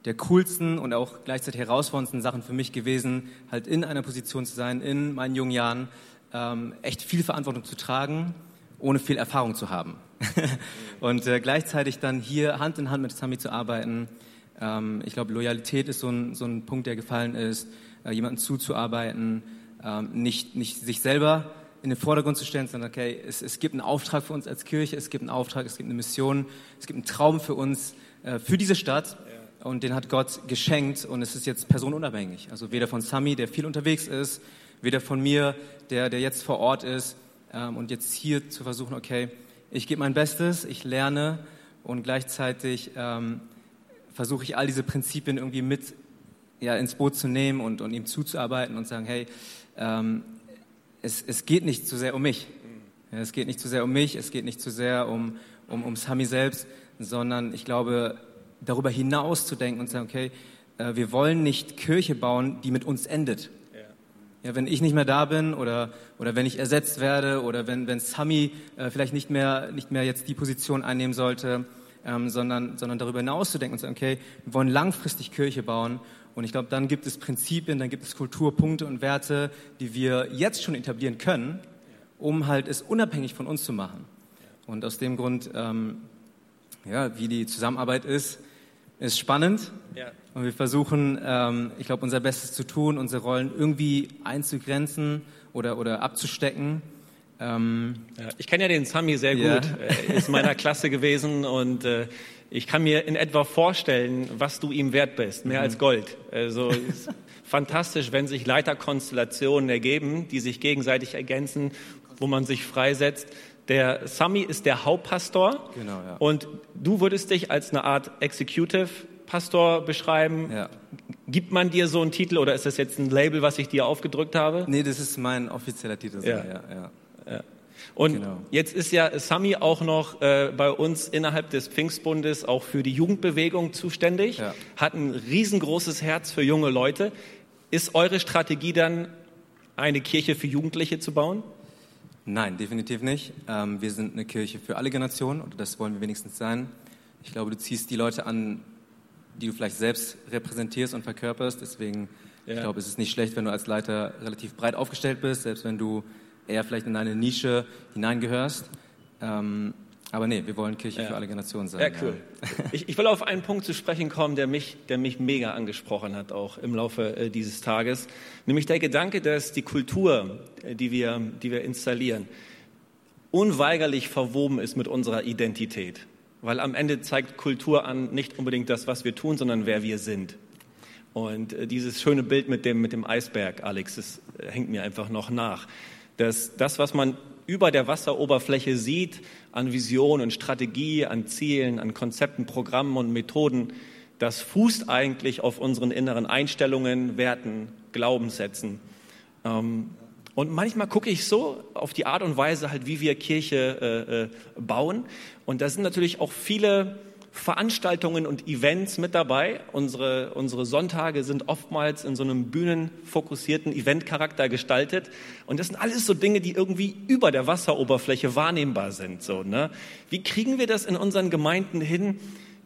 der coolsten und auch gleichzeitig herausforderndsten Sachen für mich gewesen, halt in einer Position zu sein, in meinen jungen Jahren, ähm, echt viel Verantwortung zu tragen, ohne viel Erfahrung zu haben. und äh, gleichzeitig dann hier Hand in Hand mit Sami zu arbeiten. Ähm, ich glaube, Loyalität ist so ein, so ein Punkt, der gefallen ist, äh, jemandem zuzuarbeiten, ähm, nicht, nicht sich selber in den Vordergrund zu stellen, sondern okay, es, es gibt einen Auftrag für uns als Kirche, es gibt einen Auftrag, es gibt eine Mission, es gibt einen Traum für uns, äh, für diese Stadt. Und den hat Gott geschenkt und es ist jetzt personenunabhängig. Also weder von Sami, der viel unterwegs ist, weder von mir, der, der jetzt vor Ort ist. Ähm, und jetzt hier zu versuchen, okay, ich gebe mein Bestes, ich lerne und gleichzeitig ähm, versuche ich all diese Prinzipien irgendwie mit ja, ins Boot zu nehmen und, und ihm zuzuarbeiten und sagen, hey, ähm, es, es geht nicht zu sehr um mich. Ja, es geht nicht zu sehr um mich, es geht nicht zu sehr um, um, um Sami selbst, sondern ich glaube, darüber hinaus zu denken und zu sagen, okay, äh, wir wollen nicht Kirche bauen, die mit uns endet. Ja, wenn ich nicht mehr da bin oder, oder wenn ich ersetzt werde oder wenn, wenn Sami äh, vielleicht nicht mehr, nicht mehr jetzt die Position einnehmen sollte, ähm, sondern, sondern darüber hinaus zu denken und zu sagen, okay, wir wollen langfristig Kirche bauen. Und ich glaube, dann gibt es Prinzipien, dann gibt es Kulturpunkte und Werte, die wir jetzt schon etablieren können, um halt es unabhängig von uns zu machen. Und aus dem Grund, ähm, ja, wie die Zusammenarbeit ist, ist spannend. Ja. Und wir versuchen, ähm, ich glaube, unser Bestes zu tun, unsere Rollen irgendwie einzugrenzen oder, oder abzustecken. Ähm, ja, ich kenne ja den Sami sehr gut. Ja. Er ist meiner Klasse gewesen und äh, ich kann mir in etwa vorstellen, was du ihm wert bist, mehr mhm. als Gold. Also fantastisch, wenn sich Leiterkonstellationen ergeben, die sich gegenseitig ergänzen, wo man sich freisetzt. Der Sami ist der Hauptpastor genau, ja. und du würdest dich als eine Art Executive Pastor beschreiben. Ja. Gibt man dir so einen Titel oder ist das jetzt ein Label, was ich dir aufgedrückt habe? Nee, das ist mein offizieller Titel. Ja. ja, ja. Und genau. jetzt ist ja Sami auch noch äh, bei uns innerhalb des Pfingstbundes auch für die Jugendbewegung zuständig, ja. hat ein riesengroßes Herz für junge Leute. Ist eure Strategie dann, eine Kirche für Jugendliche zu bauen? Nein, definitiv nicht. Ähm, wir sind eine Kirche für alle Generationen oder das wollen wir wenigstens sein. Ich glaube, du ziehst die Leute an, die du vielleicht selbst repräsentierst und verkörperst. Deswegen, ja. ich glaube, es ist nicht schlecht, wenn du als Leiter relativ breit aufgestellt bist, selbst wenn du eher vielleicht in eine Nische hineingehörst. Ähm, aber nee, wir wollen Kirche ja. für alle Generationen sein. Ja, cool. Ja. Ich, ich, will auf einen Punkt zu sprechen kommen, der mich, der mich mega angesprochen hat, auch im Laufe äh, dieses Tages. Nämlich der Gedanke, dass die Kultur, äh, die wir, die wir installieren, unweigerlich verwoben ist mit unserer Identität. Weil am Ende zeigt Kultur an nicht unbedingt das, was wir tun, sondern wer wir sind. Und äh, dieses schöne Bild mit dem, mit dem Eisberg, Alex, das äh, hängt mir einfach noch nach. Dass das, was man über der Wasseroberfläche sieht, an Vision und Strategie, an Zielen, an Konzepten, Programmen und Methoden, das fußt eigentlich auf unseren inneren Einstellungen, Werten, Glaubenssätzen. Ähm, und manchmal gucke ich so auf die Art und Weise, halt, wie wir Kirche äh, äh, bauen. Und da sind natürlich auch viele Veranstaltungen und Events mit dabei. Unsere, unsere Sonntage sind oftmals in so einem bühnenfokussierten Eventcharakter gestaltet. Und das sind alles so Dinge, die irgendwie über der Wasseroberfläche wahrnehmbar sind. So, ne? Wie kriegen wir das in unseren Gemeinden hin,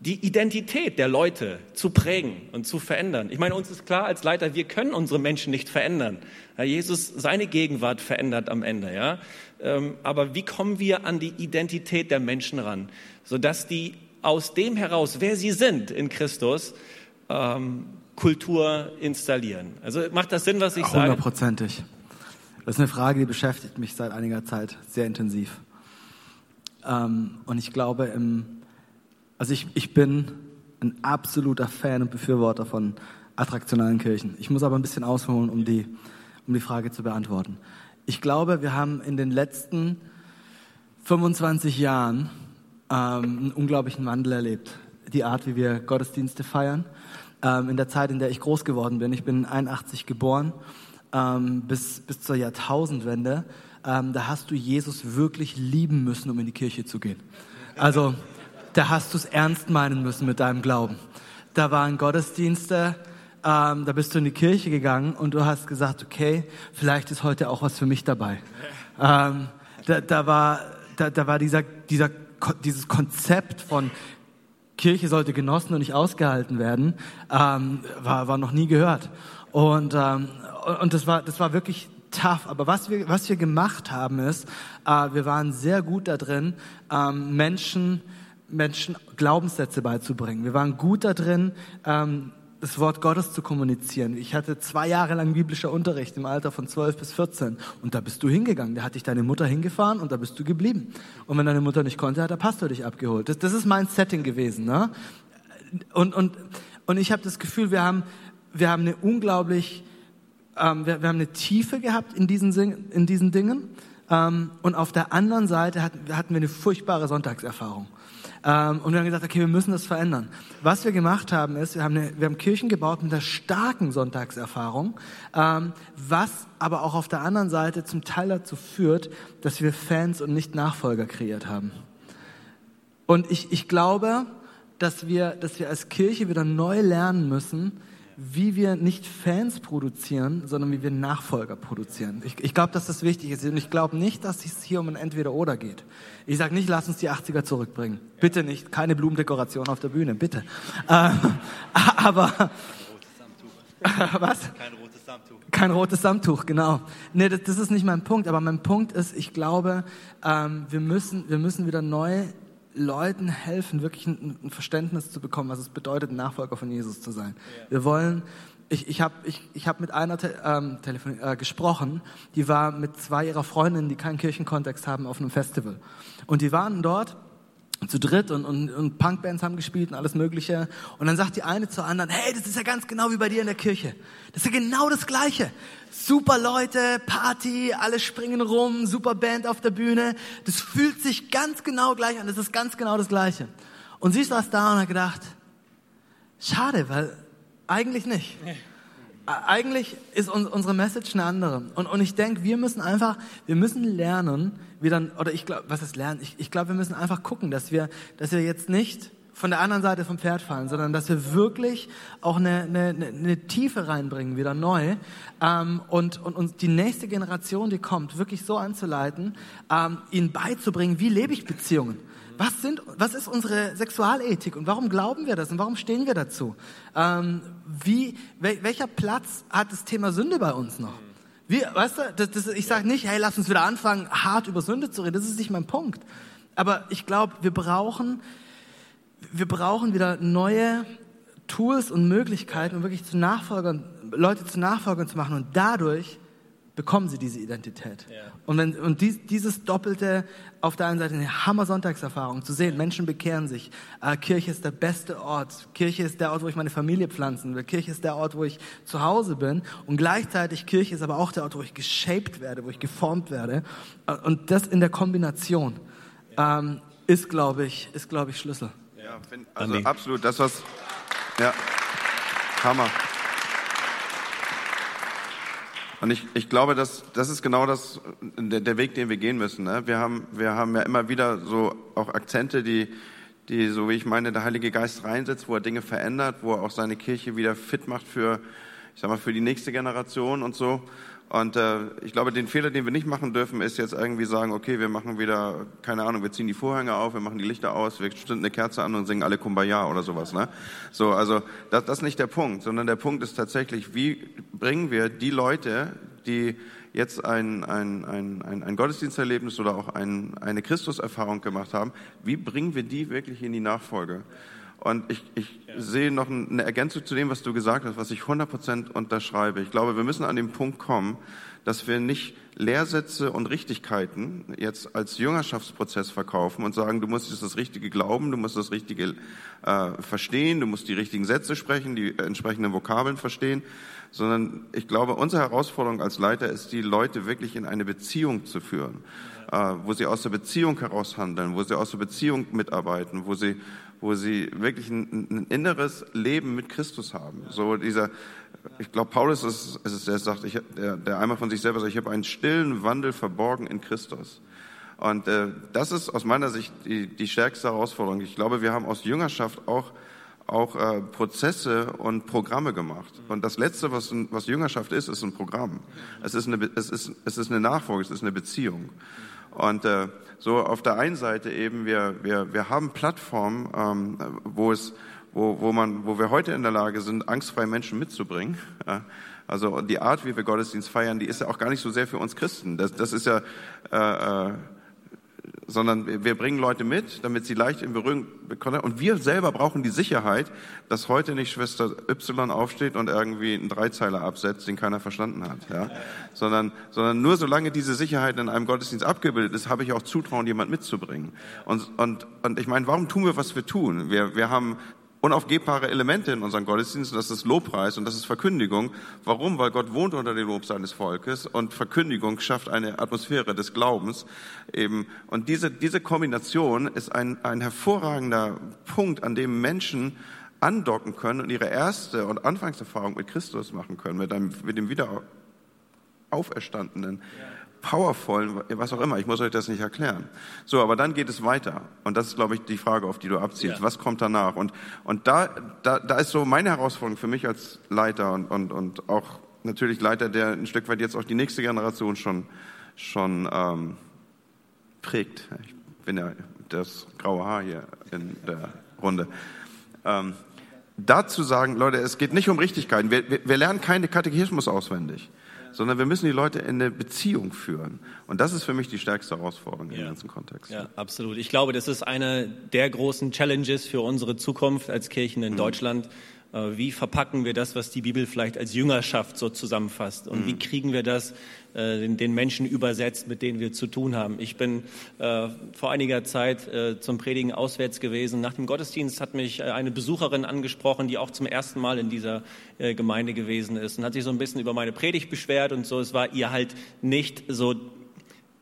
die Identität der Leute zu prägen und zu verändern. Ich meine, uns ist klar als Leiter, wir können unsere Menschen nicht verändern. Ja, Jesus seine Gegenwart verändert am Ende, ja. Ähm, aber wie kommen wir an die Identität der Menschen ran, sodass die aus dem heraus, wer sie sind in Christus, ähm, Kultur installieren? Also macht das Sinn, was ich sage? Hundertprozentig. Das ist eine Frage, die beschäftigt mich seit einiger Zeit sehr intensiv. Ähm, und ich glaube, im also ich, ich bin ein absoluter Fan und Befürworter von attraktionalen Kirchen. Ich muss aber ein bisschen ausholen, um die, um die Frage zu beantworten. Ich glaube, wir haben in den letzten 25 Jahren einen unglaublichen Wandel erlebt. Die Art, wie wir Gottesdienste feiern. Ähm, in der Zeit, in der ich groß geworden bin, ich bin 81 geboren, ähm, bis, bis zur Jahrtausendwende, ähm, da hast du Jesus wirklich lieben müssen, um in die Kirche zu gehen. Also da hast du es ernst meinen müssen mit deinem Glauben. Da waren Gottesdienste, ähm, da bist du in die Kirche gegangen und du hast gesagt, okay, vielleicht ist heute auch was für mich dabei. Ähm, da, da war, da, da war dieser, dieser, dieses Konzept von Kirche sollte genossen und nicht ausgehalten werden, ähm, war, war noch nie gehört. Und, ähm, und das war, das war wirklich tough. Aber was wir, was wir gemacht haben ist, äh, wir waren sehr gut da drin, ähm, Menschen Menschen Glaubenssätze beizubringen. Wir waren gut da drin, ähm, das Wort Gottes zu kommunizieren. Ich hatte zwei Jahre lang biblischer Unterricht im Alter von 12 bis 14 und da bist du hingegangen. Da hat dich deine Mutter hingefahren und da bist du geblieben. Und wenn deine Mutter nicht konnte, hat der Pastor dich abgeholt. Das, das ist mein Setting gewesen. Ne? Und, und, und ich habe das Gefühl, wir haben, wir haben eine unglaublich, ähm, wir, wir haben eine Tiefe gehabt in diesen, in diesen Dingen. Ähm, und auf der anderen Seite hatten, hatten wir eine furchtbare Sonntagserfahrung. Ähm, und wir haben gesagt, okay, wir müssen das verändern. Was wir gemacht haben, ist, wir haben, eine, wir haben Kirchen gebaut mit einer starken Sonntagserfahrung, ähm, was aber auch auf der anderen Seite zum Teil dazu führt, dass wir Fans und nicht Nachfolger kreiert haben. Und ich, ich glaube, dass wir, dass wir als Kirche wieder neu lernen müssen, wie wir nicht Fans produzieren, sondern wie wir Nachfolger produzieren. Ich, ich glaube, dass das wichtig ist. Und ich glaube nicht, dass es hier um ein Entweder-Oder geht. Ich sage nicht, lass uns die 80er zurückbringen. Bitte nicht. Keine Blumendekoration auf der Bühne, bitte. Äh, aber... Was? Kein rotes Samttuch. Kein rotes Samttuch, genau. Nee, das, das ist nicht mein Punkt. Aber mein Punkt ist, ich glaube, ähm, wir, müssen, wir müssen wieder neu Leuten helfen, wirklich ein, ein, Verständnis zu bekommen, was es bedeutet, Nachfolger von Jesus zu sein. Ja. Wir wollen, ich, ich habe ich, ich hab mit einer te, ähm, telefon, äh, gesprochen, die war mit zwei ihrer Freundinnen, die keinen Kirchenkontext haben, auf einem Festival. Und die waren dort zu dritt und, und, und Punkbands haben gespielt und alles Mögliche. Und dann sagt die eine zur anderen, hey, das ist ja ganz genau wie bei dir in der Kirche. Das ist ja genau das Gleiche. Super Leute, Party, alle springen rum, super Band auf der Bühne. Das fühlt sich ganz genau gleich an. Das ist ganz genau das Gleiche. Und sie saß da und hat gedacht, schade, weil eigentlich nicht. Eigentlich ist unsere Message eine andere. Und, und ich denke, wir müssen einfach, wir müssen lernen, wie dann, oder ich glaube, was ist lernen? Ich, ich glaube, wir müssen einfach gucken, dass wir, dass wir jetzt nicht von der anderen Seite vom Pferd fallen, sondern dass wir wirklich auch eine, eine, eine Tiefe reinbringen, wieder neu, ähm, und, und uns die nächste Generation, die kommt, wirklich so anzuleiten, ähm, ihnen beizubringen, wie lebe ich Beziehungen. Was, sind, was ist unsere Sexualethik und warum glauben wir das und warum stehen wir dazu? Ähm, wie, wel, welcher Platz hat das Thema Sünde bei uns noch? Wie, weißt du, das, das, ich sage nicht, hey, lass uns wieder anfangen, hart über Sünde zu reden. Das ist nicht mein Punkt. Aber ich glaube, wir brauchen, wir brauchen wieder neue Tools und Möglichkeiten, um wirklich zu Nachfolgern, Leute zu Nachfolgern zu machen und dadurch bekommen sie diese Identität. Ja. Und, wenn, und dies, dieses doppelte, auf der einen Seite eine Hammer-Sonntagserfahrung, zu sehen, Menschen bekehren sich, äh, Kirche ist der beste Ort, Kirche ist der Ort, wo ich meine Familie pflanzen will, Kirche ist der Ort, wo ich zu Hause bin und gleichzeitig Kirche ist aber auch der Ort, wo ich geshaped werde, wo ich geformt werde. Äh, Und das in der Kombination ähm, ist, glaube ich, ist, glaube ich, Schlüssel. Ja, find, also Andi. absolut, das was, ja, Hammer. Und ich, ich glaube, dass, das ist genau das, der, der Weg, den wir gehen müssen. Ne? Wir, haben, wir haben ja immer wieder so auch Akzente, die, die, so wie ich meine, der Heilige Geist reinsetzt, wo er Dinge verändert, wo er auch seine Kirche wieder fit macht für, ich sag mal, für die nächste Generation und so. Und äh, ich glaube, den Fehler, den wir nicht machen dürfen, ist jetzt irgendwie sagen, okay, wir machen wieder, keine Ahnung, wir ziehen die Vorhänge auf, wir machen die Lichter aus, wir zünden eine Kerze an und singen alle Kumbaya oder sowas. Ne? So, also das, das ist nicht der Punkt, sondern der Punkt ist tatsächlich, wie bringen wir die Leute, die jetzt ein, ein, ein, ein, ein Gottesdiensterlebnis oder auch ein, eine Christuserfahrung gemacht haben, wie bringen wir die wirklich in die Nachfolge? Und ich, ich sehe noch eine Ergänzung zu dem, was du gesagt hast, was ich 100% unterschreibe. Ich glaube, wir müssen an den Punkt kommen, dass wir nicht Lehrsätze und Richtigkeiten jetzt als Jüngerschaftsprozess verkaufen und sagen, du musst jetzt das Richtige glauben, du musst das Richtige äh, verstehen, du musst die richtigen Sätze sprechen, die entsprechenden Vokabeln verstehen, sondern ich glaube, unsere Herausforderung als Leiter ist, die Leute wirklich in eine Beziehung zu führen, äh, wo sie aus der Beziehung heraus handeln, wo sie aus der Beziehung mitarbeiten, wo sie wo sie wirklich ein, ein inneres Leben mit Christus haben. So dieser, ich glaube, Paulus ist, ist es, der sagt, ich, der, der einmal von sich selber sagt, ich habe einen stillen Wandel verborgen in Christus. Und äh, das ist aus meiner Sicht die, die stärkste Herausforderung. Ich glaube, wir haben aus Jüngerschaft auch auch äh, Prozesse und Programme gemacht. Und das Letzte, was, was Jüngerschaft ist, ist ein Programm. Es ist eine, es ist, es ist eine Nachfolge, es ist eine Beziehung. Und äh, so auf der einen Seite eben, wir, wir, wir haben Plattformen, ähm, wo es wo, wo, man, wo wir heute in der Lage sind, angstfreie Menschen mitzubringen. Also die Art, wie wir Gottesdienst feiern, die ist ja auch gar nicht so sehr für uns Christen. Das, das ist ja, äh, äh, sondern wir bringen Leute mit, damit sie leicht in Berührung bekommen. Und wir selber brauchen die Sicherheit, dass heute nicht Schwester Y aufsteht und irgendwie einen Dreizeiler absetzt, den keiner verstanden hat. Ja? Sondern, sondern nur solange diese Sicherheit in einem Gottesdienst abgebildet ist, habe ich auch Zutrauen, jemand mitzubringen. Und, und, und ich meine, warum tun wir, was wir tun? Wir, wir haben unaufgebbare Elemente in unseren Gottesdiensten, das ist Lobpreis und das ist Verkündigung. Warum? Weil Gott wohnt unter dem Lob seines Volkes und Verkündigung schafft eine Atmosphäre des Glaubens eben. Und diese, diese Kombination ist ein, ein hervorragender Punkt, an dem Menschen andocken können und ihre erste und Anfangserfahrung mit Christus machen können, mit, einem, mit dem wieder auferstandenen, powervollen, was auch immer. Ich muss euch das nicht erklären. So, aber dann geht es weiter. Und das ist, glaube ich, die Frage, auf die du abzielst. Ja. Was kommt danach? Und, und da, da, da ist so meine Herausforderung für mich als Leiter und, und, und auch natürlich Leiter, der ein Stück weit jetzt auch die nächste Generation schon, schon ähm, prägt. Ich bin ja das graue Haar hier in der Runde. Ähm, dazu sagen, Leute, es geht nicht um Richtigkeiten. Wir, wir, wir lernen keine Katechismus auswendig, sondern wir müssen die Leute in eine Beziehung führen. Und das ist für mich die stärkste Herausforderung im Ja. ganzen Kontext. Ja, absolut. Ich glaube, das ist eine der großen Challenges für unsere Zukunft als Kirchen in Deutschland. Äh, Wie verpacken wir das, was die Bibel vielleicht als Jüngerschaft so zusammenfasst? Und wie kriegen wir das äh, den, Menschen übersetzt, mit denen wir zu tun haben? Ich bin äh, vor einiger Zeit zum Predigen auswärts gewesen. Nach dem Gottesdienst hat mich eine Besucherin angesprochen, die auch zum ersten Mal in dieser Gemeinde gewesen ist und hat sich so ein bisschen über meine Predigt beschwert und so. Es war ihr halt nicht so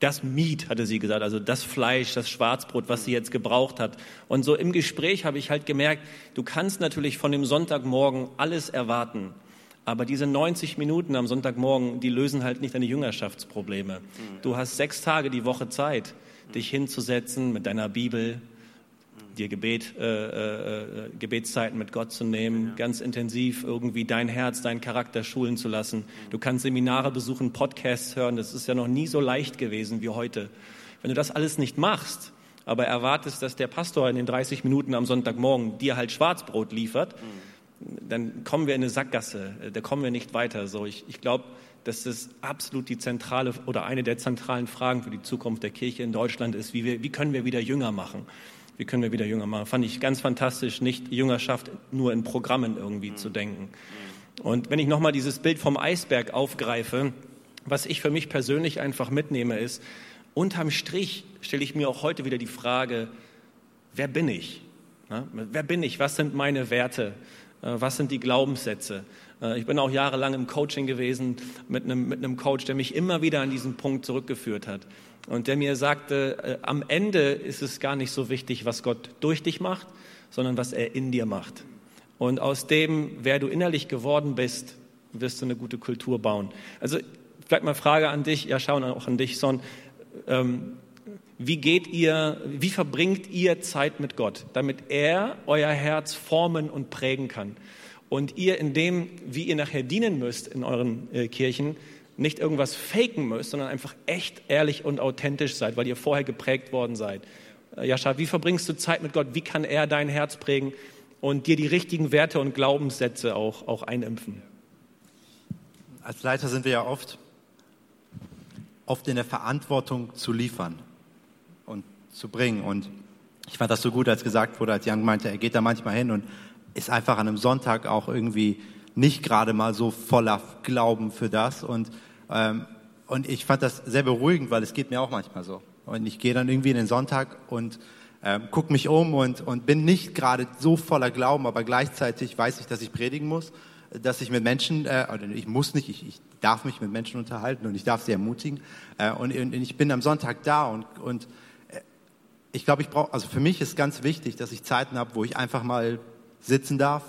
das Meat, hatte sie gesagt, also das Fleisch, das Schwarzbrot, was sie jetzt gebraucht hat. Und so im Gespräch habe ich halt gemerkt, du kannst natürlich von dem Sonntagmorgen alles erwarten. Aber diese 90 Minuten am Sonntagmorgen, die lösen halt nicht deine Jüngerschaftsprobleme. Du hast sechs Tage die Woche Zeit, dich hinzusetzen mit deiner Bibel, dir Gebet, äh, äh, Gebetszeiten mit Gott zu nehmen, ganz intensiv irgendwie dein Herz, deinen Charakter schulen zu lassen. Du kannst Seminare besuchen, Podcasts hören. Das ist ja noch nie so leicht gewesen wie heute. Wenn du das alles nicht machst, aber erwartest, dass der Pastor in den 30 Minuten am Sonntagmorgen dir halt Schwarzbrot liefert, dann kommen wir in eine Sackgasse. Da kommen wir nicht weiter. So, ich, ich glaube, dass das absolut die zentrale oder eine der zentralen Fragen für die Zukunft der Kirche in Deutschland ist. Wie, wir, wie können wir wieder Jünger machen? Wie können wir wieder Jünger machen? Fand ich ganz fantastisch, nicht Jüngerschaft nur in Programmen irgendwie zu denken. Und wenn ich nochmal dieses Bild vom Eisberg aufgreife, was ich für mich persönlich einfach mitnehme, ist, unterm Strich stelle ich mir auch heute wieder die Frage, wer bin ich? Wer bin ich? Was sind meine Werte? Äh, was sind die Glaubenssätze? Äh, ich bin auch jahrelang im Coaching gewesen mit einem, mit einem Coach, der mich immer wieder an diesen Punkt zurückgeführt hat. Und der mir sagte, äh, am Ende ist es gar nicht so wichtig, was Gott durch dich macht, sondern was er in dir macht. Und aus dem, wer du innerlich geworden bist, wirst du eine gute Kultur bauen. Also vielleicht mal Frage an dich, ja schauen auch an dich, Son. Ähm, wie geht ihr, wie verbringt ihr Zeit mit Gott, damit er euer Herz formen und prägen kann? Und ihr in dem, wie ihr nachher dienen müsst in euren äh, Kirchen, nicht irgendwas faken müsst, sondern einfach echt ehrlich und authentisch seid, weil ihr vorher geprägt worden seid. Äh, Jascha, wie verbringst du Zeit mit Gott? Wie kann er dein Herz prägen und dir die richtigen Werte und Glaubenssätze auch, auch einimpfen? Als Leiter sind wir ja oft, oft in der Verantwortung zu liefern und zu bringen. Und ich fand das so gut, als gesagt wurde, als Jan meinte, er geht da manchmal hin und ist einfach an einem Sonntag auch irgendwie nicht gerade mal so voller Glauben für das. Und, ähm, und ich fand das sehr beruhigend, weil es geht mir auch manchmal so. Und ich gehe dann irgendwie in den Sonntag und ähm, gucke mich um und, und bin nicht gerade so voller Glauben, aber gleichzeitig weiß ich, dass ich predigen muss, dass ich mit Menschen, äh, ich muss nicht, ich, ich darf mich mit Menschen unterhalten und ich darf sie ermutigen. Äh, und, und ich bin am Sonntag da und, und äh, ich glaube, ich brauche, also für mich ist ganz wichtig, dass ich Zeiten habe, wo ich einfach mal sitzen darf,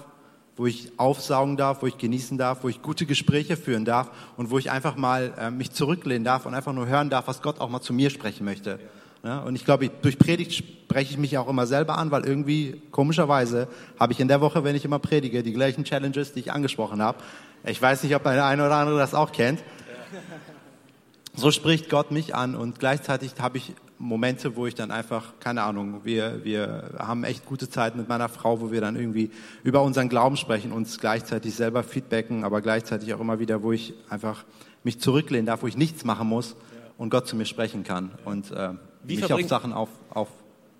wo ich aufsaugen darf, wo ich genießen darf, wo ich gute Gespräche führen darf und wo ich einfach mal äh, mich zurücklehnen darf und einfach nur hören darf, was Gott auch mal zu mir sprechen möchte. Ja, und ich glaube, durch Predigt spreche ich mich auch immer selber an, weil irgendwie komischerweise habe ich in der Woche, wenn ich immer predige, die gleichen Challenges, die ich angesprochen habe. Ich weiß nicht, ob der eine oder andere das auch kennt. So spricht Gott mich an und gleichzeitig habe ich Momente, wo ich dann einfach, keine Ahnung, wir, wir haben echt gute Zeit mit meiner Frau, wo wir dann irgendwie über unseren Glauben sprechen, uns gleichzeitig selber feedbacken, aber gleichzeitig auch immer wieder, wo ich einfach mich zurücklehnen darf, wo ich nichts machen muss und Gott zu mir sprechen kann und äh, mich auf Sachen auf, auf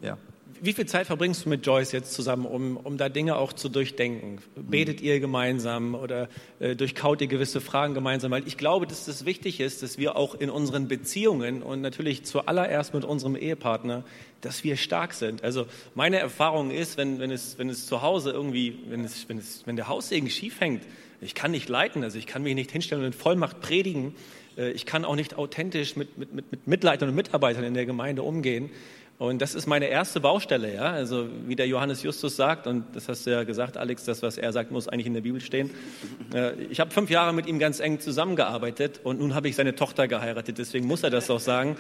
ja wie viel Zeit verbringst du mit Joyce jetzt zusammen, um, um da Dinge auch zu durchdenken? Betet ihr gemeinsam oder äh, durchkaut ihr gewisse Fragen gemeinsam? Weil ich glaube, dass es wichtig ist, dass wir auch in unseren Beziehungen und natürlich zuallererst mit unserem Ehepartner, dass wir stark sind. Also meine Erfahrung ist, wenn, wenn, es, wenn es zu Hause irgendwie, wenn, es, wenn, es, wenn der Haussegen schief hängt, ich kann nicht leiten, also ich kann mich nicht hinstellen und in Vollmacht predigen, äh, ich kann auch nicht authentisch mit, mit, mit Mitleitern und Mitarbeitern in der Gemeinde umgehen. Und das ist meine erste Baustelle, ja. Also wie der Johannes Justus sagt, und das hast du ja gesagt, Alex, das, was er sagt, muss eigentlich in der Bibel stehen. Äh, ich habe fünf Jahre mit ihm ganz eng zusammengearbeitet und nun habe ich seine Tochter geheiratet, deswegen muss er das auch sagen.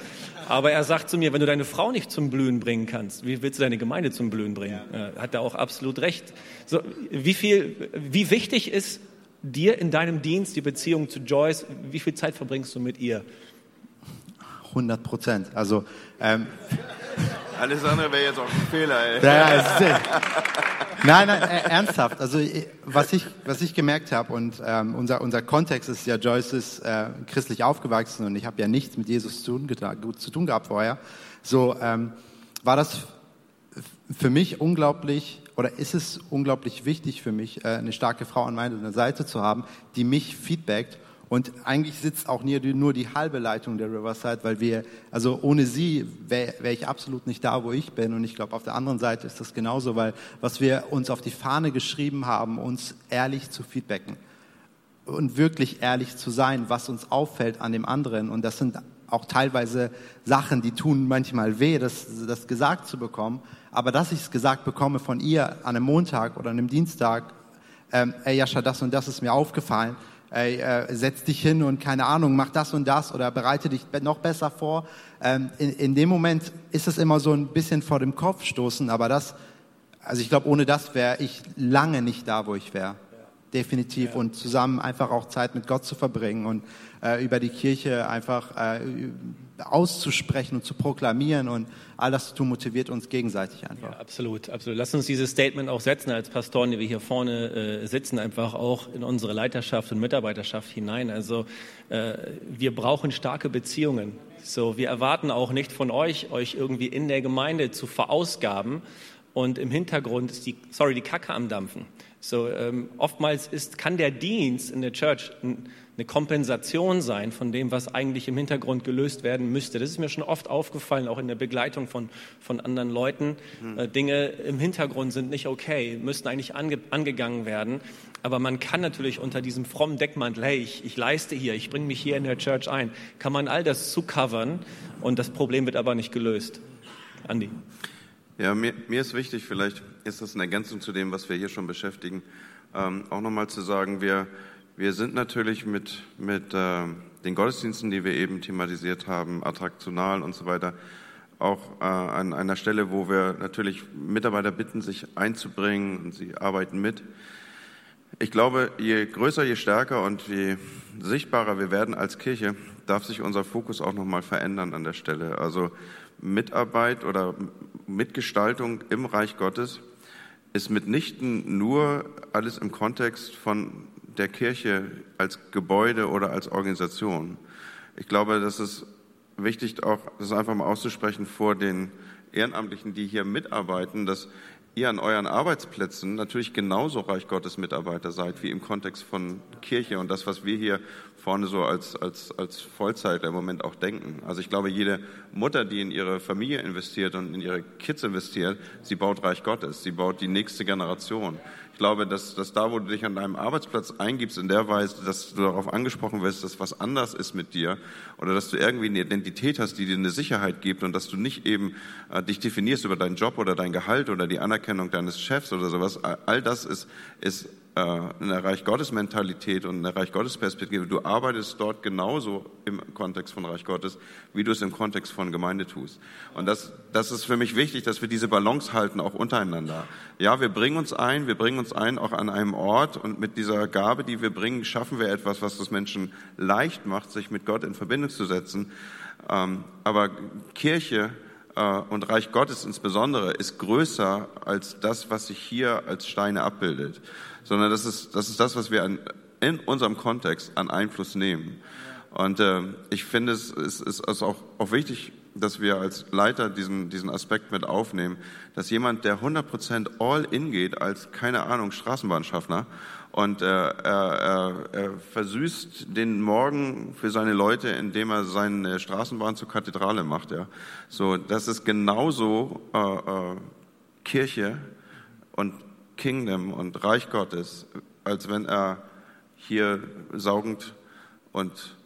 Aber er sagt zu mir, wenn du deine Frau nicht zum Blühen bringen kannst, wie willst du deine Gemeinde zum Blühen bringen? Ja. Hat er auch absolut recht. So, wie viel, wie wichtig ist dir in deinem Dienst die Beziehung zu Joyce? Wie viel Zeit verbringst du mit ihr? 100 Prozent. Also ähm, alles andere wäre jetzt auch ein Fehler. Ey. Ja, ja, nein, nein, äh, ernsthaft. Also was ich, was ich gemerkt habe und ähm, unser, unser Kontext ist ja, Joyce ist äh, christlich aufgewachsen und ich habe ja nichts mit Jesus zu tun, zu tun gehabt vorher. So ähm, war das für mich unglaublich oder ist es unglaublich wichtig für mich, äh, eine starke Frau an meiner Seite zu haben, die mich feedbackt und eigentlich sitzt auch nur die halbe Leitung der Riverside, weil wir, also ohne sie wäre wär ich absolut nicht da, wo ich bin. Und ich glaube, auf der anderen Seite ist das genauso, weil was wir uns auf die Fahne geschrieben haben, uns ehrlich zu feedbacken und wirklich ehrlich zu sein, was uns auffällt an dem anderen. Und das sind auch teilweise Sachen, die tun manchmal weh, das, das gesagt zu bekommen. Aber dass ich es gesagt bekomme von ihr an einem Montag oder einem Dienstag, ähm, ey Jascha, das und das ist mir aufgefallen, ey, äh, setz dich hin und keine Ahnung, mach das und das oder bereite dich noch besser vor. Ähm, in, in dem Moment ist es immer so ein bisschen vor dem Kopf stoßen, aber das, also ich glaube, ohne das wäre ich lange nicht da, wo ich wäre. Definitiv. Ja. Und zusammen einfach auch Zeit mit Gott zu verbringen und äh, über die Kirche einfach äh, auszusprechen und zu proklamieren und all das zu tun, motiviert uns gegenseitig einfach. Ja, absolut, absolut. Lass uns dieses Statement auch setzen als Pastoren, die wir hier vorne äh, sitzen, einfach auch in unsere Leiterschaft und Mitarbeiterschaft hinein. Also äh, wir brauchen starke Beziehungen. So, wir erwarten auch nicht von euch, euch irgendwie in der Gemeinde zu verausgaben, und im Hintergrund ist die, sorry, die Kacke am Dampfen. So, ähm, oftmals ist, kann der Dienst in der Church ein, eine Kompensation sein von dem, was eigentlich im Hintergrund gelöst werden müsste. Das ist mir schon oft aufgefallen, auch in der Begleitung von, von anderen Leuten. Mhm. Äh, Dinge im Hintergrund sind nicht okay, müssten eigentlich ange, angegangen werden. Aber man kann natürlich unter diesem frommen Deckmantel, hey, ich, ich leiste hier, ich bringe mich hier in der Church ein, kann man all das zucovern und das Problem wird aber nicht gelöst. Andi. Ja, mir, mir ist wichtig, vielleicht ist das eine Ergänzung zu dem, was wir hier schon beschäftigen, ähm, auch nochmal zu sagen, wir, wir sind natürlich mit, mit äh, den Gottesdiensten, die wir eben thematisiert haben, attraktional und so weiter, auch äh, an einer Stelle, wo wir natürlich Mitarbeiter bitten, sich einzubringen und sie arbeiten mit. Ich glaube, je größer, je stärker und je sichtbarer wir werden als Kirche, darf sich unser Fokus auch nochmal verändern an der Stelle. Also Mitarbeit oder Mitgestaltung im Reich Gottes ist mitnichten nur alles im Kontext von der Kirche als Gebäude oder als Organisation. Ich glaube, das ist wichtig, auch das einfach mal auszusprechen vor den Ehrenamtlichen, die hier mitarbeiten, dass ihr an euren Arbeitsplätzen natürlich genauso Reich Gottes Mitarbeiter seid wie im Kontext von Kirche und das, was wir hier vorne so als, als, als Vollzeitler im Moment auch denken. Also ich glaube, jede Mutter, die in ihre Familie investiert und in ihre Kids investiert, sie baut Reich Gottes, sie baut die nächste Generation. Ich glaube, dass, dass da, wo du dich an deinem Arbeitsplatz eingibst, in der Weise, dass du darauf angesprochen wirst, dass was anders ist mit dir oder dass du irgendwie eine Identität hast, die dir eine Sicherheit gibt und dass du nicht eben äh, dich definierst über deinen Job oder dein Gehalt oder die Anerkennung deines Chefs oder sowas. All das ist, ist eine Reich Gottes Mentalität und eine Reich Gottes Perspektive. Du arbeitest dort genauso im Kontext von Reich Gottes, wie du es im Kontext von Gemeinde tust. Und das, das ist für mich wichtig, dass wir diese Balance halten, auch untereinander. Ja, wir bringen uns ein, wir bringen uns ein auch an einem Ort und mit dieser Gabe, die wir bringen, schaffen wir etwas, was es Menschen leicht macht, sich mit Gott in Verbindung zu setzen. Ähm, aber Kirche äh, und Reich Gottes insbesondere ist größer als das, was sich hier als Steine abbildet sondern das ist das, ist das was wir an, in unserem Kontext an Einfluss nehmen. Und äh, ich finde, es ist, ist, ist auch, auch wichtig, dass wir als Leiter diesen, diesen Aspekt mit aufnehmen, dass jemand, der 100% all in geht als, keine Ahnung, Straßenbahnschaffner und äh, er, er, er versüßt den Morgen für seine Leute, indem er seine Straßenbahn zur Kathedrale macht. Ja. So, das ist genauso äh, äh, Kirche und Kingdom und Reich Gottes, als wenn er hier saugend und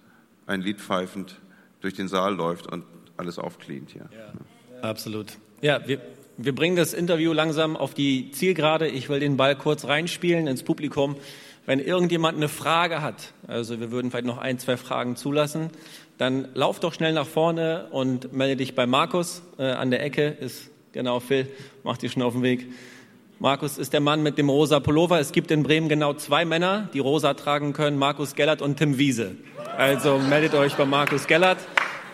ein Lied pfeifend durch den Saal läuft und alles aufcleant hier. Ja, absolut. Ja, wir, wir bringen das Interview langsam auf die Zielgerade. Ich will den Ball kurz reinspielen ins Publikum. Wenn irgendjemand eine Frage hat, also wir würden vielleicht noch ein, zwei Fragen zulassen, dann lauf doch schnell nach vorne und melde dich bei Markus äh, an der Ecke. Ist genau Phil, macht dich schon auf den Weg. Markus ist der Mann mit dem rosa Pullover. Es gibt in Bremen genau zwei Männer, die rosa tragen können, Markus Gellert und Tim Wiese. Also meldet euch bei Markus Gellert.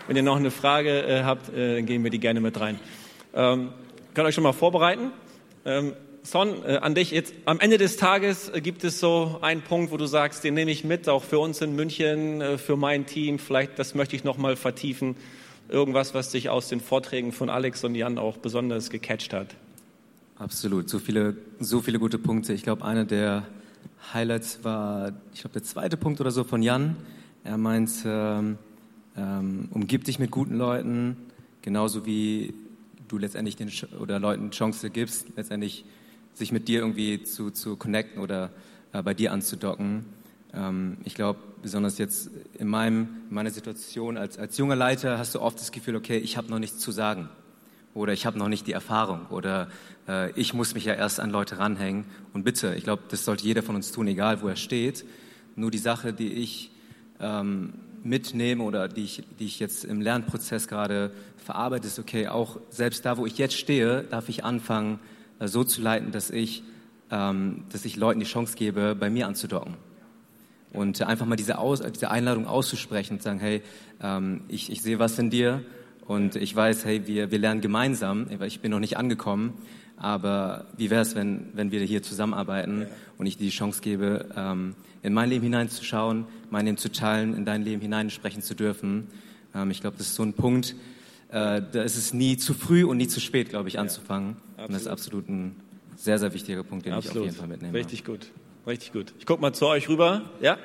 Wenn ihr noch eine Frage äh, habt, äh, gehen wir die gerne mit rein. Ähm, könnt euch schon mal vorbereiten. Ähm, Son, äh, an dich jetzt. Am Ende des Tages äh, gibt es so einen Punkt, wo du sagst, den nehme ich mit, auch für uns in München, äh, für mein Team. Vielleicht, das möchte ich noch mal vertiefen. Irgendwas, was dich aus den Vorträgen von Alex und Jan auch besonders gecatcht hat. Absolut, so viele, so viele gute Punkte. Ich glaube, einer der Highlights war, ich glaube, der zweite Punkt oder so von Jan. Er meint, ähm, ähm, umgib dich mit guten Leuten, genauso wie du letztendlich den oder Leuten Chance gibst, letztendlich sich mit dir irgendwie zu, zu connecten oder äh, bei dir anzudocken. Ähm, ich glaube, besonders jetzt in, meinem, in meiner Situation als, als junger Leiter hast du oft das Gefühl, okay, ich habe noch nichts zu sagen oder ich habe noch nicht die Erfahrung oder äh, ich muss mich ja erst an Leute ranhängen. Und bitte, ich glaube, das sollte jeder von uns tun, egal wo er steht. Nur die Sache, die ich ähm, mitnehme oder die ich, die ich jetzt im Lernprozess gerade verarbeite, ist okay, auch selbst da, wo ich jetzt stehe, darf ich anfangen, äh, so zu leiten, dass ich, ähm, dass ich Leuten die Chance gebe, bei mir anzudocken. Und einfach mal diese, Aus, diese Einladung auszusprechen und sagen, hey, ähm, ich, ich sehe was in dir und ich weiß, hey, wir, wir lernen gemeinsam, ich bin noch nicht angekommen, aber wie wäre es, wenn, wenn wir hier zusammenarbeiten ja. und ich dir die Chance gebe, ähm, in mein Leben hineinzuschauen, mein Leben zu teilen, in dein Leben hineinsprechen zu dürfen. Ähm, ich glaube, das ist so ein Punkt, äh, da ist es nie zu früh und nie zu spät, glaube ich, anzufangen. Und das ist absolut ein sehr, sehr wichtiger Punkt, den Absolut. ich auf jeden Fall mitnehme. Richtig gut. Richtig gut. Ich guck mal zu euch rüber. Ja?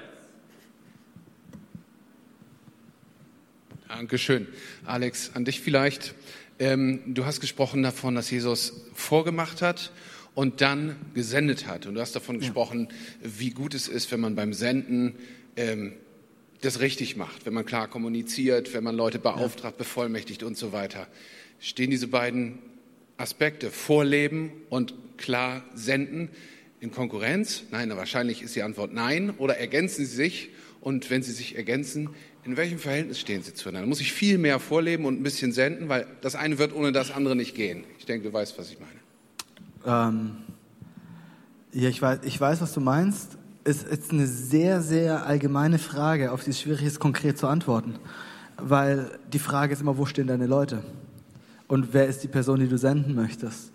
Dankeschön. Alex, an dich vielleicht. Ähm, du hast gesprochen davon, dass Jesus vorgemacht hat und dann gesendet hat. Und du hast davon gesprochen, wie gut es ist, wenn man beim Senden ähm, das richtig macht, wenn man klar kommuniziert, wenn man Leute beauftragt, bevollmächtigt und so weiter. Stehen diese beiden Aspekte, Vorleben und klar senden, in Konkurrenz? Nein, wahrscheinlich ist die Antwort nein. Oder ergänzen sie sich? Und wenn sie sich ergänzen, in welchem Verhältnis stehen sie zueinander? Muss ich viel mehr vorleben und ein bisschen senden, weil das eine wird ohne das andere nicht gehen. Ich denke, du weißt, was ich meine. Ähm, ja, ich weiß, ich weiß, was du meinst. Es ist eine sehr, sehr allgemeine Frage, auf die es schwierig ist, konkret zu antworten. Weil die Frage ist immer, wo stehen deine Leute? Und wer ist die Person, die du senden möchtest?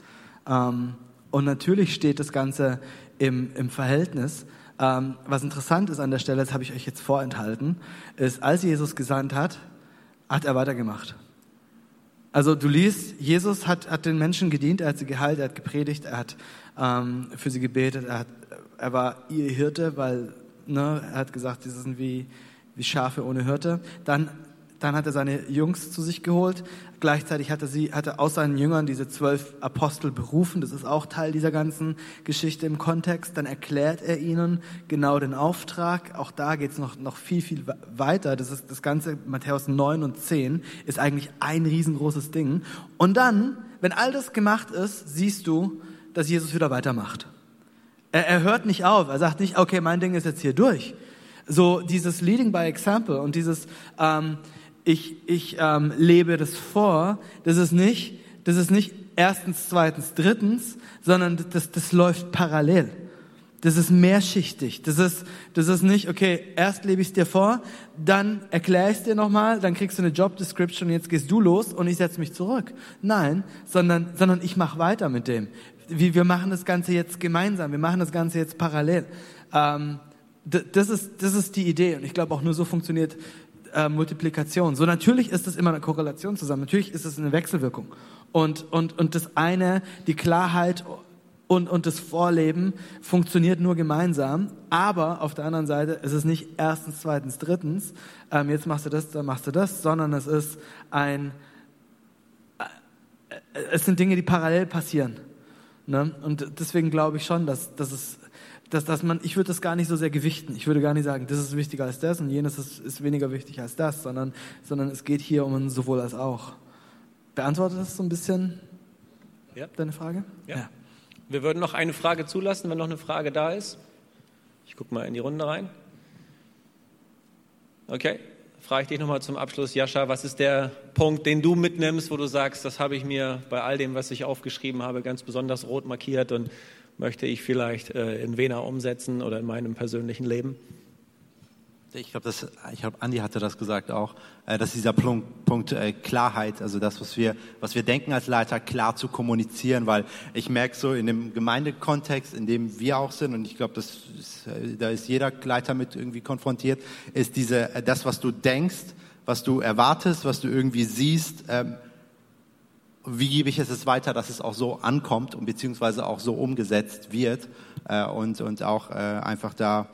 Ähm, und natürlich steht das Ganze im, im Verhältnis. Ähm, was interessant ist an der Stelle, das habe ich euch jetzt vorenthalten, ist, als Jesus gesandt hat, hat er weitergemacht. Also du liest, Jesus hat, hat den Menschen gedient, er hat sie geheilt, er hat gepredigt, er hat ähm, für sie gebetet, er, hat, er war ihr Hirte, weil ne, er hat gesagt, sie sind wie, wie Schafe ohne Hirte. Dann, dann hat er seine Jungs zu sich geholt. Gleichzeitig hat er, sie, hat er aus seinen Jüngern diese zwölf Apostel berufen. Das ist auch Teil dieser ganzen Geschichte im Kontext. Dann erklärt er ihnen genau den Auftrag. Auch da geht es noch, noch viel, viel weiter. Das ist das ganze Matthäus 9 und 10 ist eigentlich ein riesengroßes Ding. Und dann, wenn all das gemacht ist, siehst du, dass Jesus wieder weitermacht. Er, er hört nicht auf. Er sagt nicht, okay, mein Ding ist jetzt hier durch. So dieses Leading by Example und dieses ähm, ich, ich ähm, lebe das vor, das ist nicht, das ist nicht erstens, zweitens, drittens, sondern das, das läuft parallel. Das ist mehrschichtig. Das ist, das ist nicht, okay, erst lebe ich es dir vor, dann erkläre ich es dir nochmal, dann kriegst du eine Job Description, jetzt gehst du los und ich setze mich zurück. Nein, sondern, sondern ich mache weiter mit dem. Wir, wir machen das Ganze jetzt gemeinsam, wir machen das Ganze jetzt parallel. Ähm, das ist, das ist die Idee und ich glaube auch nur so funktioniert äh, Multiplikation. So natürlich ist es immer eine Korrelation zusammen. Natürlich ist es eine Wechselwirkung. Und, und, und das eine, die Klarheit und, und das Vorleben funktioniert nur gemeinsam. Aber auf der anderen Seite ist es nicht erstens, zweitens, drittens, ähm, jetzt machst du das, dann machst du das, sondern es ist ein, äh, es sind Dinge, die parallel passieren. Ne? Und deswegen glaube ich schon, dass, dass es dass, dass man, ich würde das gar nicht so sehr gewichten. Ich würde gar nicht sagen, das ist wichtiger als das und jenes ist, ist weniger wichtig als das, sondern, sondern es geht hier um ein sowohl als auch. Beantwortet das so ein bisschen Ja. deine Frage? Ja. Wir würden noch eine Frage zulassen, wenn noch eine Frage da ist. Ich gucke mal in die Runde rein. Okay, frage ich dich nochmal zum Abschluss, Jascha, was ist der Punkt, den du mitnimmst, wo du sagst, das habe ich mir bei all dem, was ich aufgeschrieben habe, ganz besonders rot markiert und möchte ich vielleicht äh, in Vena umsetzen oder in meinem persönlichen Leben? Ich glaube, ich Andi hatte das gesagt auch, äh, dass dieser Punkt, Punkt äh, Klarheit, also das, was wir, was wir denken als Leiter, klar zu kommunizieren, weil ich merke so in dem Gemeindekontext, in dem wir auch sind, und ich glaube, das da ist jeder Leiter mit irgendwie konfrontiert, ist diese, das, was du denkst, was du erwartest, was du irgendwie siehst, ähm, wie gebe ich es jetzt weiter, dass es auch so ankommt und beziehungsweise auch so umgesetzt wird äh, und, und auch äh, einfach da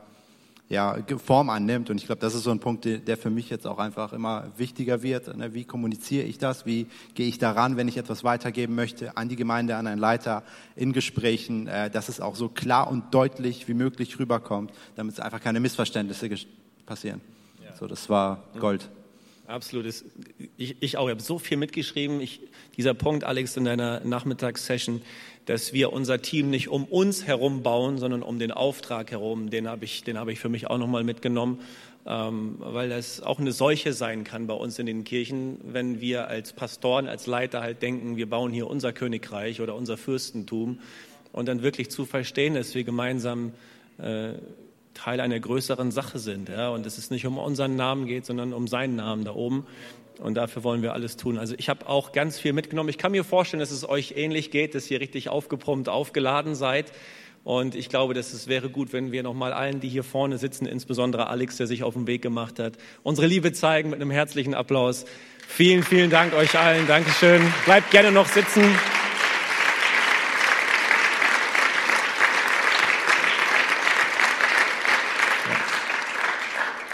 ja, Form annimmt. Und ich glaube, das ist so ein Punkt, der für mich jetzt auch einfach immer wichtiger wird. Ne? Wie kommuniziere ich das? Wie gehe ich daran, wenn ich etwas weitergeben möchte, an die Gemeinde, an einen Leiter, in Gesprächen, äh, dass es auch so klar und deutlich wie möglich rüberkommt, damit es einfach keine Missverständnisse passieren. Ja. So, das war Gold. Absolut. Ich, ich auch. Ich habe so viel mitgeschrieben. Ich, dieser Punkt, Alex, in deiner Nachmittagssession, dass wir unser Team nicht um uns herum bauen, sondern um den Auftrag herum, den habe ich, den habe ich für mich auch nochmal mitgenommen, ähm, weil das auch eine Seuche sein kann bei uns in den Kirchen, wenn wir als Pastoren, als Leiter halt denken, wir bauen hier unser Königreich oder unser Fürstentum und dann wirklich zu verstehen, dass wir gemeinsam äh, Teil einer größeren Sache sind. Ja? Und dass es nicht um unseren Namen geht, sondern um seinen Namen da oben. Und dafür wollen wir alles tun. Also ich habe auch ganz viel mitgenommen. Ich kann mir vorstellen, dass es euch ähnlich geht, dass ihr richtig aufgepumpt, aufgeladen seid. Und ich glaube, dass es wäre gut, wenn wir nochmal allen, die hier vorne sitzen, insbesondere Alex, der sich auf den Weg gemacht hat, unsere Liebe zeigen mit einem herzlichen Applaus. Vielen, vielen Dank euch allen. Dankeschön. Bleibt gerne noch sitzen.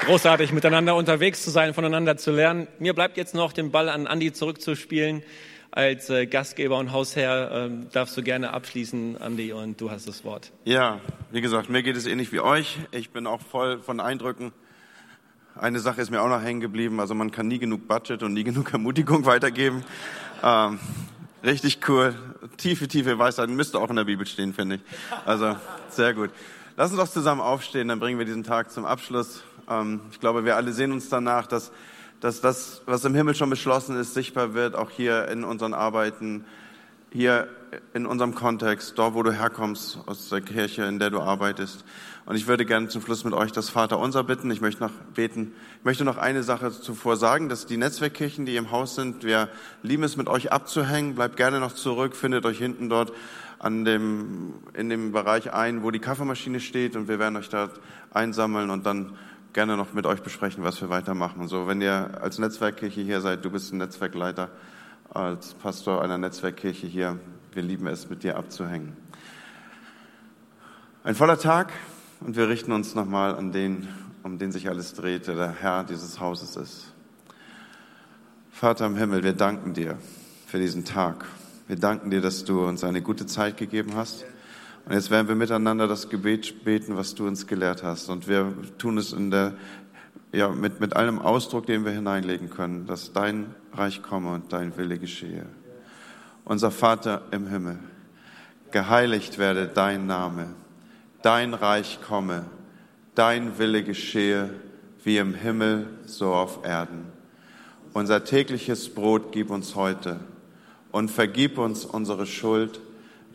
Großartig, miteinander unterwegs zu sein, voneinander zu lernen. Mir bleibt jetzt noch den Ball an Andi zurückzuspielen. Als äh, Gastgeber und Hausherr ähm, darfst du gerne abschließen, Andi, und du hast das Wort. Ja, wie gesagt, mir geht es ähnlich wie euch. Ich bin auch voll von Eindrücken. Eine Sache ist mir auch noch hängen geblieben. Also man kann nie genug Budget und nie genug Ermutigung weitergeben. Ähm, richtig cool. Tiefe, tiefe Weisheit. Müsste auch in der Bibel stehen, finde ich. Also sehr gut. Lass uns doch zusammen aufstehen, dann bringen wir diesen Tag zum Abschluss. Ähm, ich glaube, wir alle sehen uns danach, dass, dass das, was im Himmel schon beschlossen ist, sichtbar wird, auch hier in unseren Arbeiten, hier in unserem Kontext, dort, wo du herkommst, aus der Kirche, in der du arbeitest. Und ich würde gerne zum Schluss mit euch das Vaterunser bitten. Ich möchte noch beten. Ich möchte noch eine Sache zuvor sagen, dass die Netzwerkkirchen, die im Haus sind, wir lieben es, mit euch abzuhängen. Bleibt gerne noch zurück, findet euch hinten dort an dem, in dem Bereich ein, wo die Kaffeemaschine steht und wir werden euch dort einsammeln und dann gerne noch mit euch besprechen, was wir weitermachen. So, wenn ihr als Netzwerkkirche hier seid, du bist ein Netzwerkleiter, als Pastor einer Netzwerkkirche hier, wir lieben es, mit dir abzuhängen. Ein voller Tag und wir richten uns nochmal an den, um den sich alles dreht, der der Herr dieses Hauses ist. Vater im Himmel, wir danken dir für diesen Tag. Wir danken dir, dass du uns eine gute Zeit gegeben hast. Und jetzt werden wir miteinander das Gebet beten, was du uns gelehrt hast. Und wir tun es in der, ja, mit, mit allem Ausdruck, den wir hineinlegen können, dass dein Reich komme und dein Wille geschehe. Unser Vater im Himmel, geheiligt werde dein Name, dein Reich komme, dein Wille geschehe, wie im Himmel, so auf Erden. Unser tägliches Brot gib uns heute und vergib uns unsere Schuld,